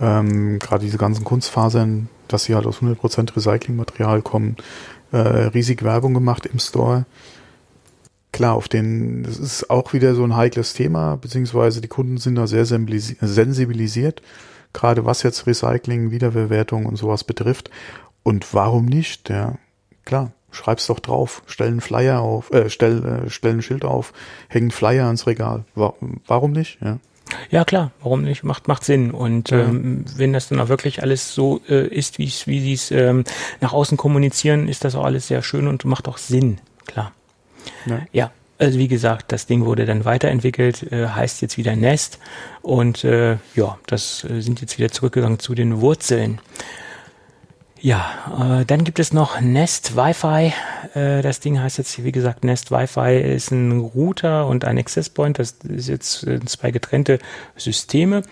ähm, gerade diese ganzen Kunstfasern, dass sie halt aus 100% Recyclingmaterial kommen, äh, riesig Werbung gemacht im Store. Klar, auf den, das ist auch wieder so ein heikles Thema, beziehungsweise die Kunden sind da sehr sensibilisi- sensibilisiert, gerade was jetzt Recycling, Wiederverwertung und sowas betrifft. Und warum nicht? Ja, klar, schreib's doch drauf, stell einen Flyer auf, äh, stell, äh, stell ein Schild auf, häng einen Flyer ans Regal. Wa warum nicht? Ja. Ja, klar, warum nicht? Macht, macht Sinn. Und Ja. ähm, wenn das dann auch wirklich alles so äh, ist, wie's, wie sie es ähm, nach außen kommunizieren, ist das auch alles sehr schön und macht auch Sinn, klar. Ne? Ja, also wie gesagt, das Ding wurde dann weiterentwickelt, äh, heißt jetzt wieder Nest und äh, ja, das äh, sind jetzt wieder zurückgegangen zu den Wurzeln. Ja, äh, dann gibt es noch Nest Wi-Fi. Das Ding heißt jetzt, wie gesagt, Nest Wi-Fi ist ein Router und ein Access Point. Das ist jetzt zwei getrennte Systeme.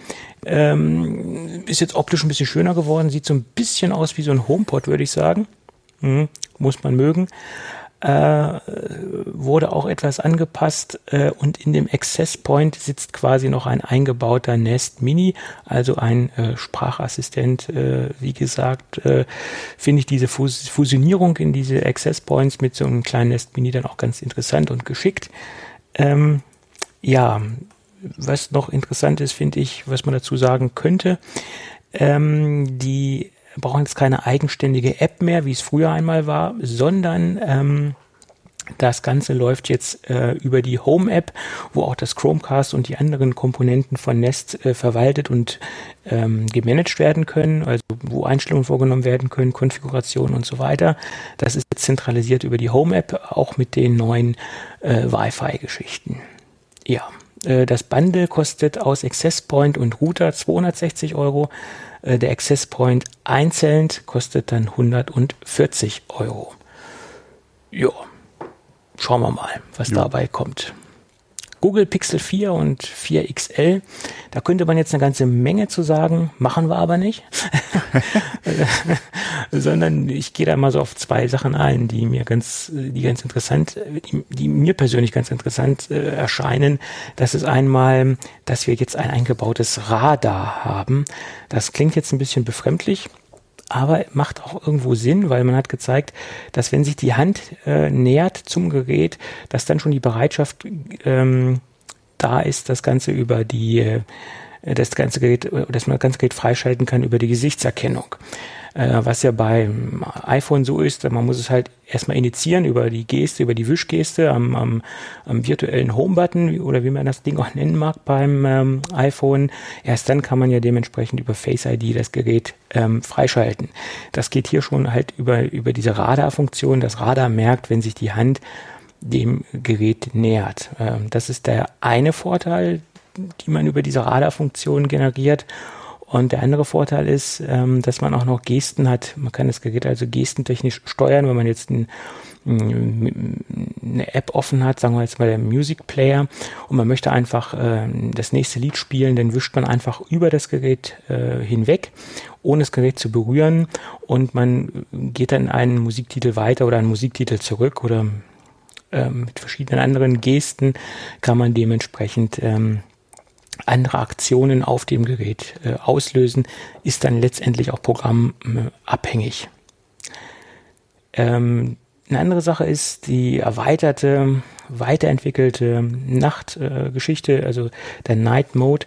Ähm, ist jetzt optisch ein bisschen schöner geworden. Sieht so ein bisschen aus wie so ein HomePod, würde ich sagen. Mhm, muss man mögen äh, wurde auch etwas angepasst äh, und in dem Access Point sitzt quasi noch ein eingebauter Nest Mini, also ein äh, Sprachassistent. Äh, wie gesagt, äh, finde ich diese Fus Fusionierung in diese Access Points mit so einem kleinen Nest Mini dann auch ganz interessant und geschickt. Ähm, ja, was noch interessant ist, finde ich, was man dazu sagen könnte, ähm, die brauchen jetzt keine eigenständige App mehr, wie es früher einmal war, sondern ähm, das Ganze läuft jetzt äh, über die Home-App, wo auch das Chromecast und die anderen Komponenten von Nest äh, verwaltet und ähm, gemanagt werden können, also wo Einstellungen vorgenommen werden können, Konfigurationen und so weiter. Das ist jetzt zentralisiert über die Home-App, auch mit den neuen äh, Wi-Fi-Geschichten. Ja, das Bundle kostet aus Access Point und Router 260 Euro. Äh, Der Access Point einzeln kostet dann 140 Euro. Ja, schauen wir mal, was Ja. dabei kommt. Google Pixel 4 und 4 XL, da könnte man jetzt eine ganze Menge zu sagen, machen wir aber nicht. Sondern ich gehe da mal so auf zwei Sachen ein, die mir ganz, die ganz interessant, die, die mir persönlich ganz interessant äh, erscheinen. Das ist einmal, dass wir jetzt ein eingebautes Radar haben. Das klingt jetzt ein bisschen befremdlich, aber macht auch irgendwo Sinn, weil man hat gezeigt, dass wenn sich die Hand äh, nähert zum Gerät, dass dann schon die Bereitschaft ähm, da ist, das Ganze über die äh, das ganze Gerät, äh, dass man das ganze Gerät freischalten kann über die Gesichtserkennung. Äh, was ja beim iPhone so ist, man muss es halt erstmal initiieren über die Geste, über die Wischgeste am, am, am virtuellen Home-Button oder wie man das Ding auch nennen mag beim ähm, iPhone. Erst dann kann man ja dementsprechend über Face ID das Gerät ähm, freischalten. Das geht hier schon halt über, über diese Radar-Funktion. Das Radar merkt, wenn sich die Hand dem Gerät nähert. Ähm, das ist der eine Vorteil, die man über diese Radarfunktion generiert. Und der andere Vorteil ist, ähm, dass man auch noch Gesten hat. Man kann das Gerät also gestentechnisch steuern, wenn man jetzt ein, eine App offen hat, sagen wir jetzt mal der Music Player, und man möchte einfach äh, das nächste Lied spielen, dann wischt man einfach über das Gerät äh, hinweg, ohne das Gerät zu berühren, und man geht dann einen Musiktitel weiter oder einen Musiktitel zurück oder ähm, mit verschiedenen anderen Gesten kann man dementsprechend ähm, andere Aktionen auf dem Gerät äh, auslösen, ist dann letztendlich auch programmabhängig. Ähm, eine andere Sache ist die erweiterte, weiterentwickelte Nachtgeschichte, äh, also der Night Mode.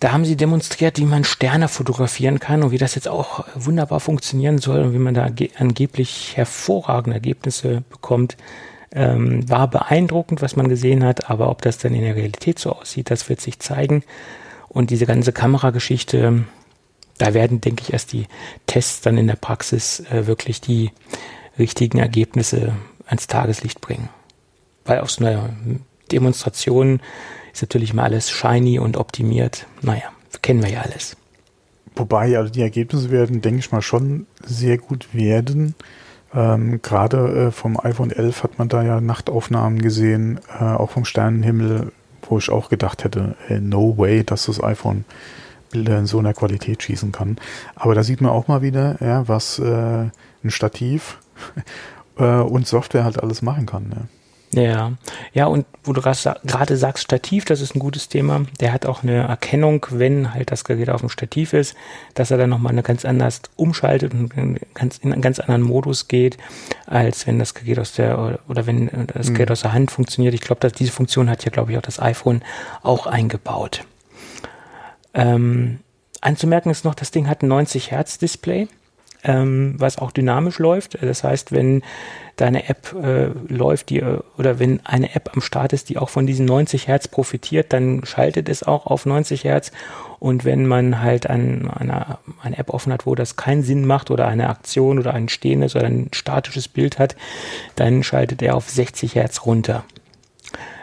Da haben sie demonstriert, wie man Sterne fotografieren kann und wie das jetzt auch wunderbar funktionieren soll und wie man da angeblich hervorragende Ergebnisse bekommt. Ähm, war beeindruckend, was man gesehen hat, aber ob das dann in der Realität so aussieht, das wird sich zeigen. Und diese ganze Kamerageschichte, da werden, denke ich, erst die Tests dann in der Praxis äh, wirklich die richtigen Ergebnisse ans Tageslicht bringen. Weil auf so einer Demonstration ist natürlich immer alles shiny und optimiert. Naja, kennen wir ja alles. Wobei, also die Ergebnisse werden, denke ich mal, schon sehr gut werden. Ähm, Gerade äh, vom iPhone 11 hat man da ja Nachtaufnahmen gesehen, äh, auch vom Sternenhimmel, wo ich auch gedacht hätte, äh, no way, dass das iPhone Bilder in so einer Qualität schießen kann. Aber da sieht man auch mal wieder, ja, was äh, ein Stativ äh, und Software halt alles machen kann. Ne? Ja, ja, und wo du gerade sagst, Stativ, das ist ein gutes Thema. Der hat auch eine Erkennung, wenn halt das Gerät auf dem Stativ ist, dass er dann nochmal eine ganz anders umschaltet und in einen ganz anderen Modus geht, als wenn das Gerät aus der, oder wenn das mhm. Gerät aus der Hand funktioniert. Ich glaube, dass diese Funktion hat ja, glaube ich, auch das iPhone auch eingebaut. Ähm, anzumerken ist noch, das Ding hat ein 90 Hertz Display ähm, was auch dynamisch läuft. Das heißt, wenn deine App äh, läuft, die, äh, oder wenn eine App am Start ist, die auch von diesen 90 Hertz profitiert, dann schaltet es auch auf 90 Hertz. Und wenn man halt an einer, eine App offen hat, wo das keinen Sinn macht oder eine Aktion oder ein stehendes oder ein statisches Bild hat, dann schaltet er auf 60 Hertz runter.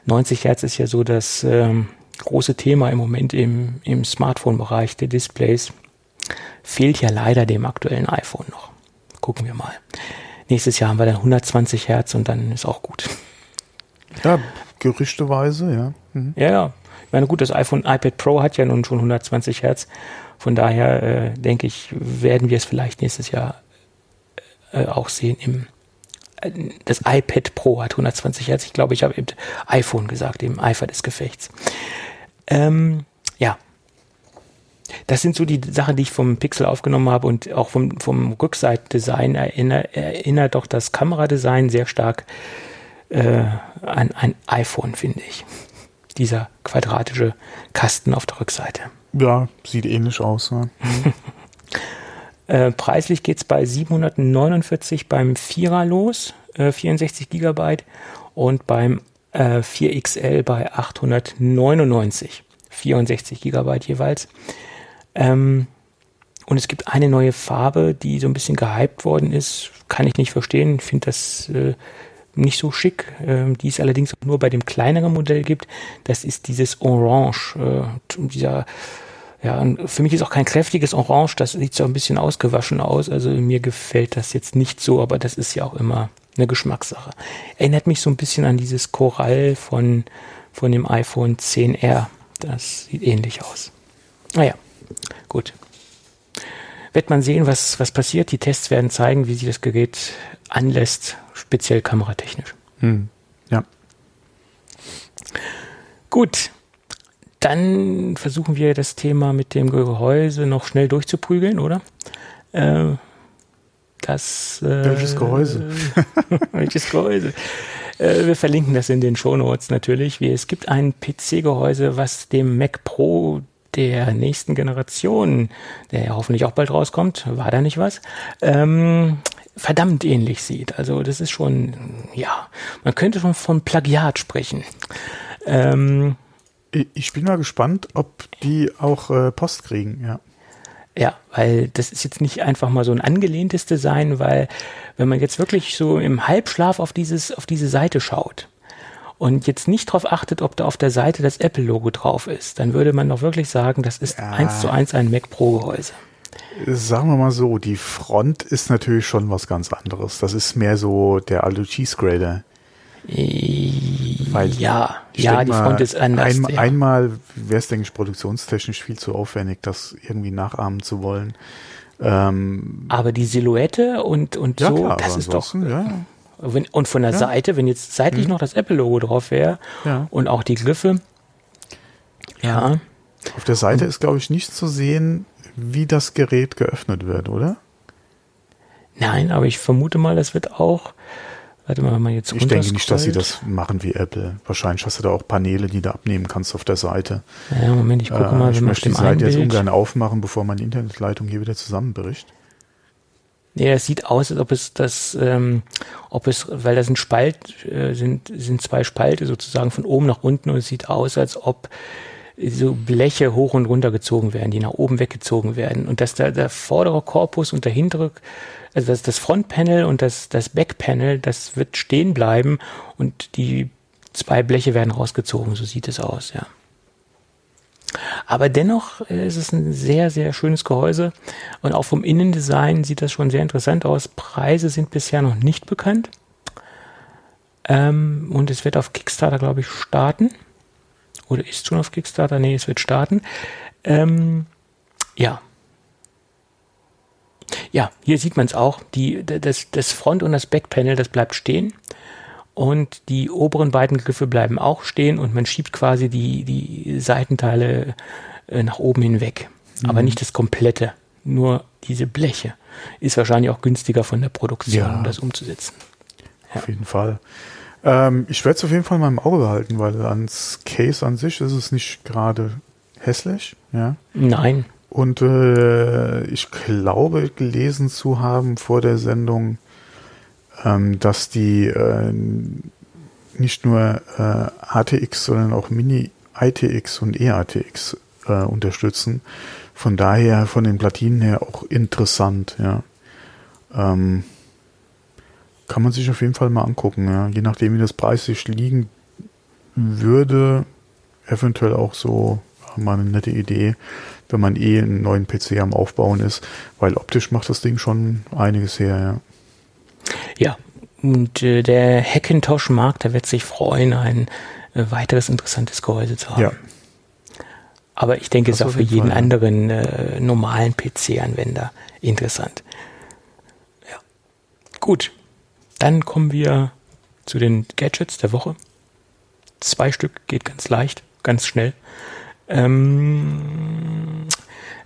90 Hertz ist ja so das ähm, große Thema im Moment im, im Smartphone-Bereich der Displays fehlt ja leider dem aktuellen iPhone noch. Gucken wir mal. Nächstes Jahr haben wir dann 120 Hertz und dann ist auch gut. Ja, gerüchteweise, ja. Mhm. Ja, ja. Ich meine, gut, das iPhone, iPad Pro hat ja nun schon 120 Hertz. Von daher äh, denke ich, werden wir es vielleicht nächstes Jahr äh, auch sehen im äh, das iPad Pro hat 120 Hertz. Ich glaube, ich habe eben iPhone gesagt, im Eifer des Gefechts. Ähm, ja, das sind so die Sachen, die ich vom Pixel aufgenommen habe und auch vom, vom Rückseitendesign erinnert, erinnert doch das Kameradesign sehr stark äh, an ein iPhone, finde ich. Dieser quadratische Kasten auf der Rückseite. Ja, sieht ähnlich aus. Ja. äh, preislich geht es bei 749 beim Vierer los, äh, 64 Gigabyte und beim äh, 4XL bei 899, 64 Gigabyte jeweils. Ähm, und es gibt eine neue Farbe, die so ein bisschen gehypt worden ist. Kann ich nicht verstehen. Ich finde das äh, nicht so schick. Ähm, die es allerdings nur bei dem kleineren Modell gibt. Das ist dieses Orange. Äh, dieser, ja, für mich ist auch kein kräftiges Orange. Das sieht so ein bisschen ausgewaschen aus. Also mir gefällt das jetzt nicht so, aber das ist ja auch immer eine Geschmackssache. Erinnert mich so ein bisschen an dieses Korall von, von dem iPhone 10R. Das sieht ähnlich aus. Naja. Gut. Wird man sehen, was, was passiert. Die Tests werden zeigen, wie sich das Gerät anlässt, speziell kameratechnisch. Hm. Ja. Gut. Dann versuchen wir das Thema mit dem Gehäuse noch schnell durchzuprügeln, oder? Äh, das. Äh, welches Gehäuse? welches Gehäuse? Äh, wir verlinken das in den Shownotes natürlich. Wie, es gibt ein PC-Gehäuse, was dem Mac Pro der nächsten Generation, der ja hoffentlich auch bald rauskommt, war da nicht was, ähm, verdammt ähnlich sieht. Also das ist schon, ja, man könnte schon von Plagiat sprechen. Ähm, ich bin mal gespannt, ob die auch äh, Post kriegen, ja. Ja, weil das ist jetzt nicht einfach mal so ein angelehntes Design, weil wenn man jetzt wirklich so im Halbschlaf auf dieses, auf diese Seite schaut, und jetzt nicht darauf achtet, ob da auf der Seite das Apple-Logo drauf ist, dann würde man doch wirklich sagen, das ist ja. eins zu eins ein Mac Pro-Gehäuse. Sagen wir mal so, die Front ist natürlich schon was ganz anderes. Das ist mehr so der Alu Cheese Grader. Weil ja, ja, die Front ist anders. Ein, ja. Einmal wäre es, denke ich, produktionstechnisch viel zu aufwendig, das irgendwie nachahmen zu wollen. Ähm, aber die Silhouette und, und ja, so, klar, das ist doch. Ja. Wenn, und von der ja. Seite, wenn jetzt seitlich mhm. noch das Apple-Logo drauf wäre ja. und auch die Griffe, Ja. Auf der Seite ist, glaube ich, nicht zu sehen, wie das Gerät geöffnet wird, oder? Nein, aber ich vermute mal, das wird auch. Warte mal, wenn man jetzt Ich denke nicht, dass sie das machen wie Apple. Wahrscheinlich hast du da auch Paneele, die du abnehmen kannst auf der Seite. Ja, Moment, ich gucke Äh, mal, ich wenn man auf möchte dem die Seite jetzt ungern aufmachen, bevor meine Internetleitung hier wieder zusammenbricht. Nee, es sieht aus, als ob es das, ähm, ob es, weil das ein Spalt, äh, sind, sind zwei Spalte sozusagen von oben nach unten und es sieht aus, als ob so Bleche hoch und runter gezogen werden, die nach oben weggezogen werden. Und dass da der vordere Korpus und der hintere, also das, das Frontpanel und das, das Backpanel, das wird stehen bleiben und die zwei Bleche werden rausgezogen, so sieht es aus, ja. Aber dennoch äh, ist es ein sehr, sehr schönes Gehäuse. Und auch vom Innendesign sieht das schon sehr interessant aus. Preise sind bisher noch nicht bekannt. Ähm, und es wird auf Kickstarter, glaube ich, starten. Oder ist schon auf Kickstarter? Nee, es wird starten. Ähm, ja. Ja, hier sieht man es auch. Die, das, das Front- und das Backpanel, das bleibt stehen. Und die oberen beiden Griffe bleiben auch stehen und man schiebt quasi die, die Seitenteile äh, nach oben hinweg. Aber nicht das komplette, nur diese Bleche. Ist wahrscheinlich auch günstiger von der Produktion, Ja. um das umzusetzen. Auf jeden Fall. Ähm, ich werde es auf jeden Fall mal im Auge behalten, weil ans Case an sich ist es nicht gerade hässlich. Ja. Nein, Und äh, ich glaube, gelesen zu haben vor der Sendung, ähm, dass die äh, nicht nur äh, ATX, sondern auch Mini-ITX und EATX äh, unterstützen. Von daher, von den Platinen her auch interessant, ja. Ähm, kann man sich auf jeden Fall mal angucken, ja. Je nachdem, wie das preislich liegen würde, eventuell auch so mal eine nette Idee, wenn man eh einen neuen PC am Aufbauen ist, weil optisch macht das Ding schon einiges her, ja. Ja, und äh, der Hackintosh-Markt, der wird sich freuen, ein äh, weiteres interessantes Gehäuse zu haben. Ja. Aber ich denke, es ist Das auch für jeden Fall, anderen äh, normalen PC-Anwender interessant. Ja. Gut, dann kommen wir zu den Gadgets der Woche. Zwei Stück geht ganz leicht, ganz schnell. Ähm,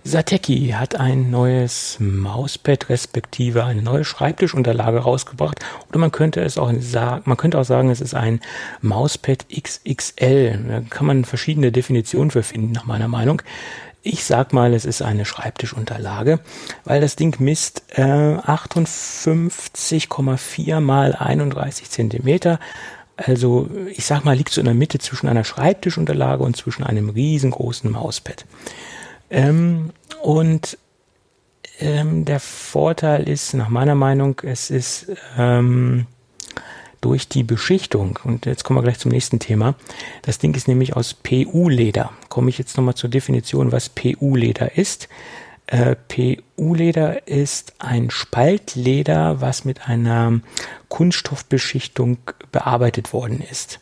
Sateki hat ein neues Mauspad respektive eine neue Schreibtischunterlage rausgebracht. Oder man könnte es auch sagen, man könnte auch sagen, es ist ein Mauspad XXL. Da kann man verschiedene Definitionen für finden, nach meiner Meinung. Ich sag mal, es ist eine Schreibtischunterlage, weil das Ding misst äh, 58,4 mal 31 Zentimeter. Also ich sag mal, liegt so in der Mitte zwischen einer Schreibtischunterlage und zwischen einem riesengroßen Mauspad. Ähm, und ähm, der Vorteil ist, nach meiner Meinung, es ist ähm, durch die Beschichtung, und jetzt kommen wir gleich zum nächsten Thema, das Ding ist nämlich aus PU-Leder. Komme ich jetzt nochmal zur Definition, was PU-Leder ist. Äh, PU-Leder ist ein Spaltleder, was mit einer Kunststoffbeschichtung bearbeitet worden ist.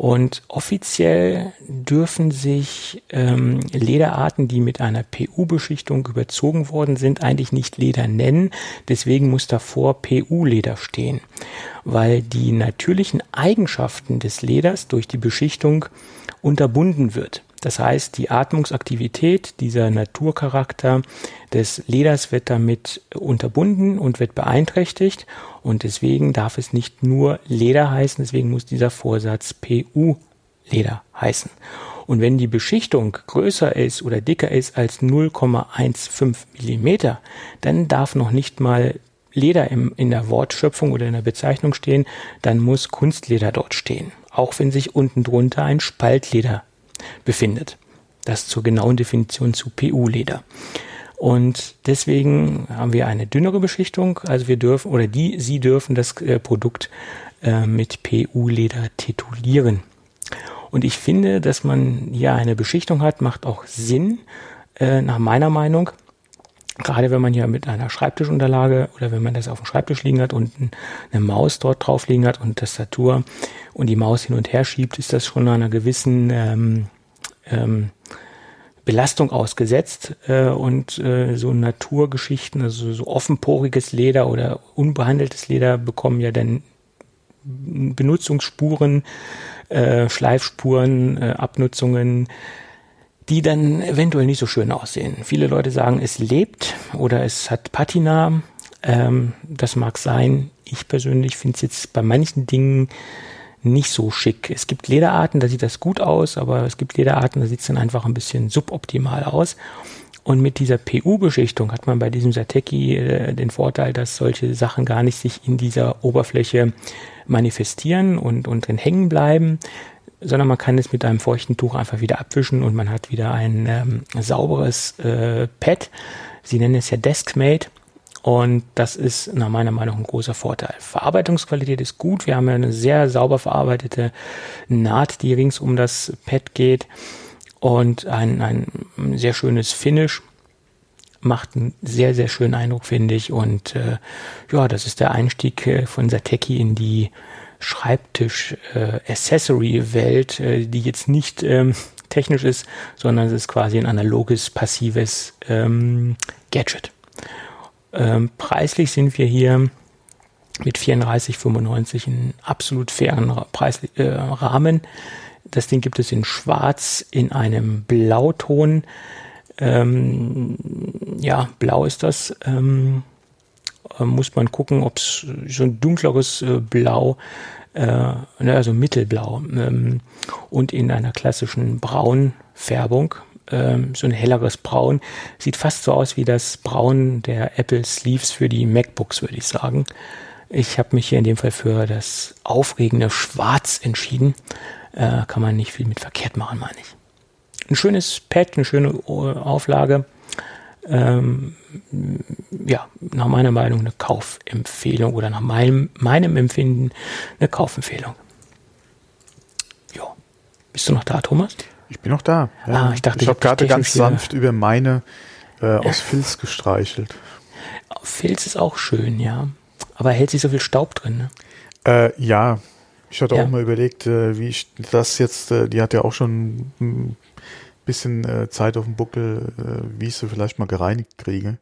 Und offiziell dürfen sich ähm, Lederarten, die mit einer PU-Beschichtung überzogen worden sind, eigentlich nicht Leder nennen. Deswegen muss davor PU-Leder stehen, weil die natürlichen Eigenschaften des Leders durch die Beschichtung unterbunden wird. Das heißt, die Atmungsaktivität, dieser Naturcharakter des Leders wird damit unterbunden und wird beeinträchtigt. Und deswegen darf es nicht nur Leder heißen, deswegen muss dieser Vorsatz PU-Leder heißen. Und wenn die Beschichtung größer ist oder dicker ist als 0,15 Millimeter, dann darf noch nicht mal Leder im, in der Wortschöpfung oder in der Bezeichnung stehen, dann muss Kunstleder dort stehen. Auch wenn sich unten drunter ein Spaltleder befindet. Das zur genauen Definition zu PU-Leder. Und deswegen haben wir eine dünnere Beschichtung. Also wir dürfen, oder die, Sie dürfen das äh, Produkt äh, mit PU-Leder titulieren. Und ich finde, dass man hier eine Beschichtung hat, macht auch Sinn, äh, nach meiner Meinung. Gerade wenn man hier mit einer Schreibtischunterlage oder wenn man das auf dem Schreibtisch liegen hat und eine Maus dort drauf liegen hat und Tastatur und die Maus hin und her schiebt, ist das schon einer gewissen ähm, ähm, Belastung ausgesetzt äh, und äh, so Naturgeschichten, also so offenporiges Leder oder unbehandeltes Leder bekommen ja dann Benutzungsspuren, äh, Schleifspuren, äh, Abnutzungen. Die dann eventuell nicht so schön aussehen. Viele Leute sagen, es lebt oder es hat Patina. Ähm, das mag sein. Ich persönlich finde es jetzt bei manchen Dingen nicht so schick. Es gibt Lederarten, da sieht das gut aus, aber es gibt Lederarten, da sieht es dann einfach ein bisschen suboptimal aus. Und mit dieser PU-Beschichtung hat man bei diesem Sateki äh, den Vorteil, dass solche Sachen gar nicht sich in dieser Oberfläche manifestieren und, und drin hängen bleiben, sondern man kann es mit einem feuchten Tuch einfach wieder abwischen und man hat wieder ein ähm, sauberes äh, Pad. Sie nennen es ja Deskmate. Und das ist nach meiner Meinung ein großer Vorteil. Verarbeitungsqualität ist gut. Wir haben ja eine sehr sauber verarbeitete Naht, die rings um das Pad geht. Und ein, ein sehr schönes Finish. Macht einen sehr, sehr schönen Eindruck, finde ich. Und äh, ja, das ist der Einstieg äh, von Sateki in die Schreibtisch-Accessory-Welt, äh, äh, die jetzt nicht ähm, technisch ist, sondern es ist quasi ein analoges, passives ähm, Gadget. Ähm, preislich sind wir hier mit 34,95 in absolut fairen Preis, äh, Rahmen. Das Ding gibt es in Schwarz, in einem Blauton. Ähm, ja, blau ist das. Ähm, äh, muss man gucken, ob es so ein dunkleres äh, Blau, äh, ne, also mittelblau ähm, und in einer klassischen Braunfärbung ähm, so ein helleres Braun. Sieht fast so aus wie das Braun der Apple Sleeves für die MacBooks, würde ich sagen. Ich habe mich hier in dem Fall für das aufregende Schwarz entschieden. Äh, kann man nicht viel mit verkehrt machen, meine ich. Ein schönes Pad, eine schöne Auflage. Ähm, ja, nach meiner Meinung eine Kaufempfehlung oder nach meinem, meinem Empfinden eine Kaufempfehlung. Ja. Bist du noch da, Thomas? Ich bin noch da. Ja. Ah, ich dachte, ich, ich habe gerade ganz sanft über meine äh, aus Filz gestreichelt. Filz ist auch schön, ja. Aber hält sich so viel Staub drin, ne? Äh, ja. Ich hatte ja. auch mal überlegt, äh, wie ich das jetzt, äh, die hat ja auch schon ein bisschen äh, Zeit auf dem Buckel, äh, wie ich sie vielleicht mal gereinigt kriege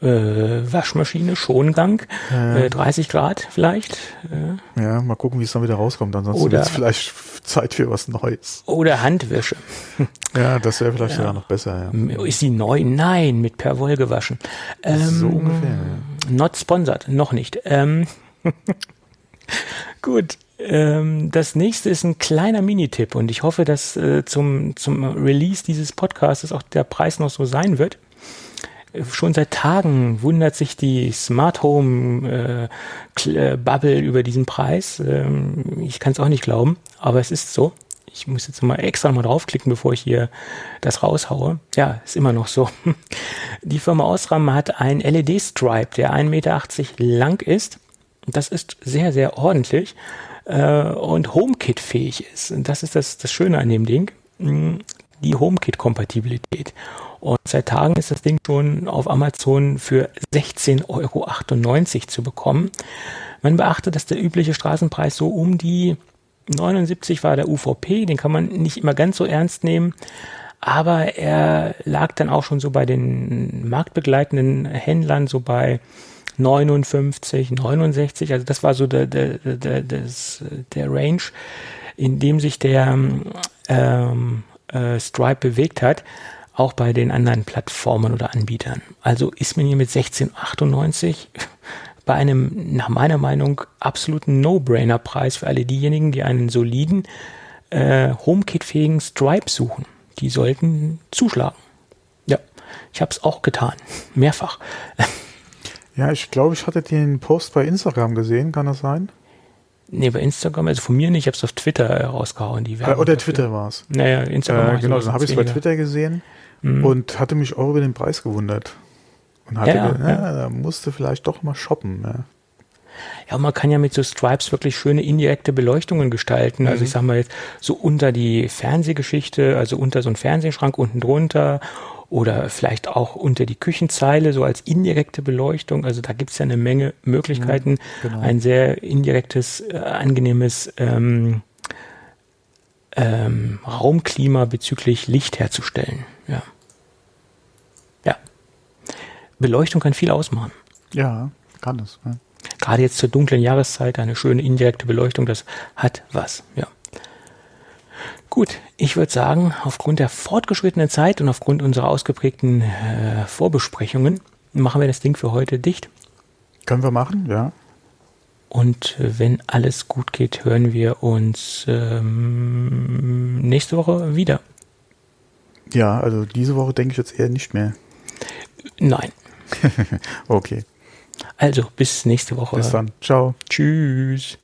äh, Waschmaschine, Schongang, äh, 30 Grad vielleicht. Äh. Ja, mal gucken, wie es dann wieder rauskommt. Ansonsten wird es vielleicht Zeit für was Neues. Oder Handwäsche. Ja, das wäre vielleicht ja. sogar noch besser. Ja. Ist sie neu? Nein, mit Perwoll gewaschen. Ähm, so ungefähr. Ja. Not sponsored, noch nicht. Ähm, gut. Ähm, das nächste ist ein kleiner Minitipp und ich hoffe, dass äh, zum, zum Release dieses Podcasts auch der Preis noch so sein wird schon seit Tagen wundert sich die Smart Home äh, äh, Bubble über diesen Preis. Ähm, ich kann es auch nicht glauben, aber es ist so. Ich muss jetzt mal extra mal draufklicken, bevor ich hier das raushaue. Ja, ist immer noch so. Die Firma Osram hat einen LED-Stripe, der 1,80 Meter lang ist. Das ist sehr, sehr ordentlich äh, und HomeKit-fähig ist. Und das ist das, das Schöne an dem Ding. Mm, die HomeKit-Kompatibilität. Und seit Tagen ist das Ding schon auf Amazon für 16,98 Euro zu bekommen. Man beachtet, dass der übliche Straßenpreis so um die 79 war der UVP, den kann man nicht immer ganz so ernst nehmen, aber er lag dann auch schon so bei den marktbegleitenden Händlern so bei 59, 69, also das war so der, der, der, das, der Range, in dem sich der ähm, äh, Stripe bewegt hat auch bei den anderen Plattformen oder Anbietern. Also ist man hier mit 1698 bei einem, nach meiner Meinung, absoluten No-Brainer-Preis für alle diejenigen, die einen soliden, äh, HomeKit-fähigen Stripe suchen. Die sollten zuschlagen. Ja, ich habe es auch getan. Mehrfach. Ja, ich glaube, ich hatte den Post bei Instagram gesehen, kann das sein? Nee, bei Instagram, also von mir nicht, ich habe es auf Twitter rausgehauen. Die äh, oder Twitter war es. Naja, Instagram. Äh, genau, dann habe ich es bei Twitter gesehen mhm. und hatte mich auch über den Preis gewundert. Und hatte, ja, ja, ja. da musste vielleicht doch mal shoppen. Ja. Ja, man kann ja mit so Stripes wirklich schöne indirekte Beleuchtungen gestalten. Also mhm. ich sag mal jetzt so unter die Fernsehgeschichte, also unter so einen Fernsehschrank unten drunter oder vielleicht auch unter die Küchenzeile, so als indirekte Beleuchtung. Also da gibt's ja eine Menge Möglichkeiten, mhm, genau. ein sehr indirektes, äh, angenehmes ähm, ähm, Raumklima bezüglich Licht herzustellen. Ja. Ja. Beleuchtung kann viel ausmachen. Ja, kann es. Ja. Gerade jetzt zur dunklen Jahreszeit eine schöne indirekte Beleuchtung, das hat was, ja. Gut, ich würde sagen, aufgrund der fortgeschrittenen Zeit und aufgrund unserer ausgeprägten äh, Vorbesprechungen machen wir das Ding für heute dicht. Können wir machen, ja. Und wenn alles gut geht, hören wir uns ähm, nächste Woche wieder. Ja, also diese Woche denke ich jetzt eher nicht mehr. Nein. okay. Also bis nächste Woche. Bis dann. Ciao. Tschüss.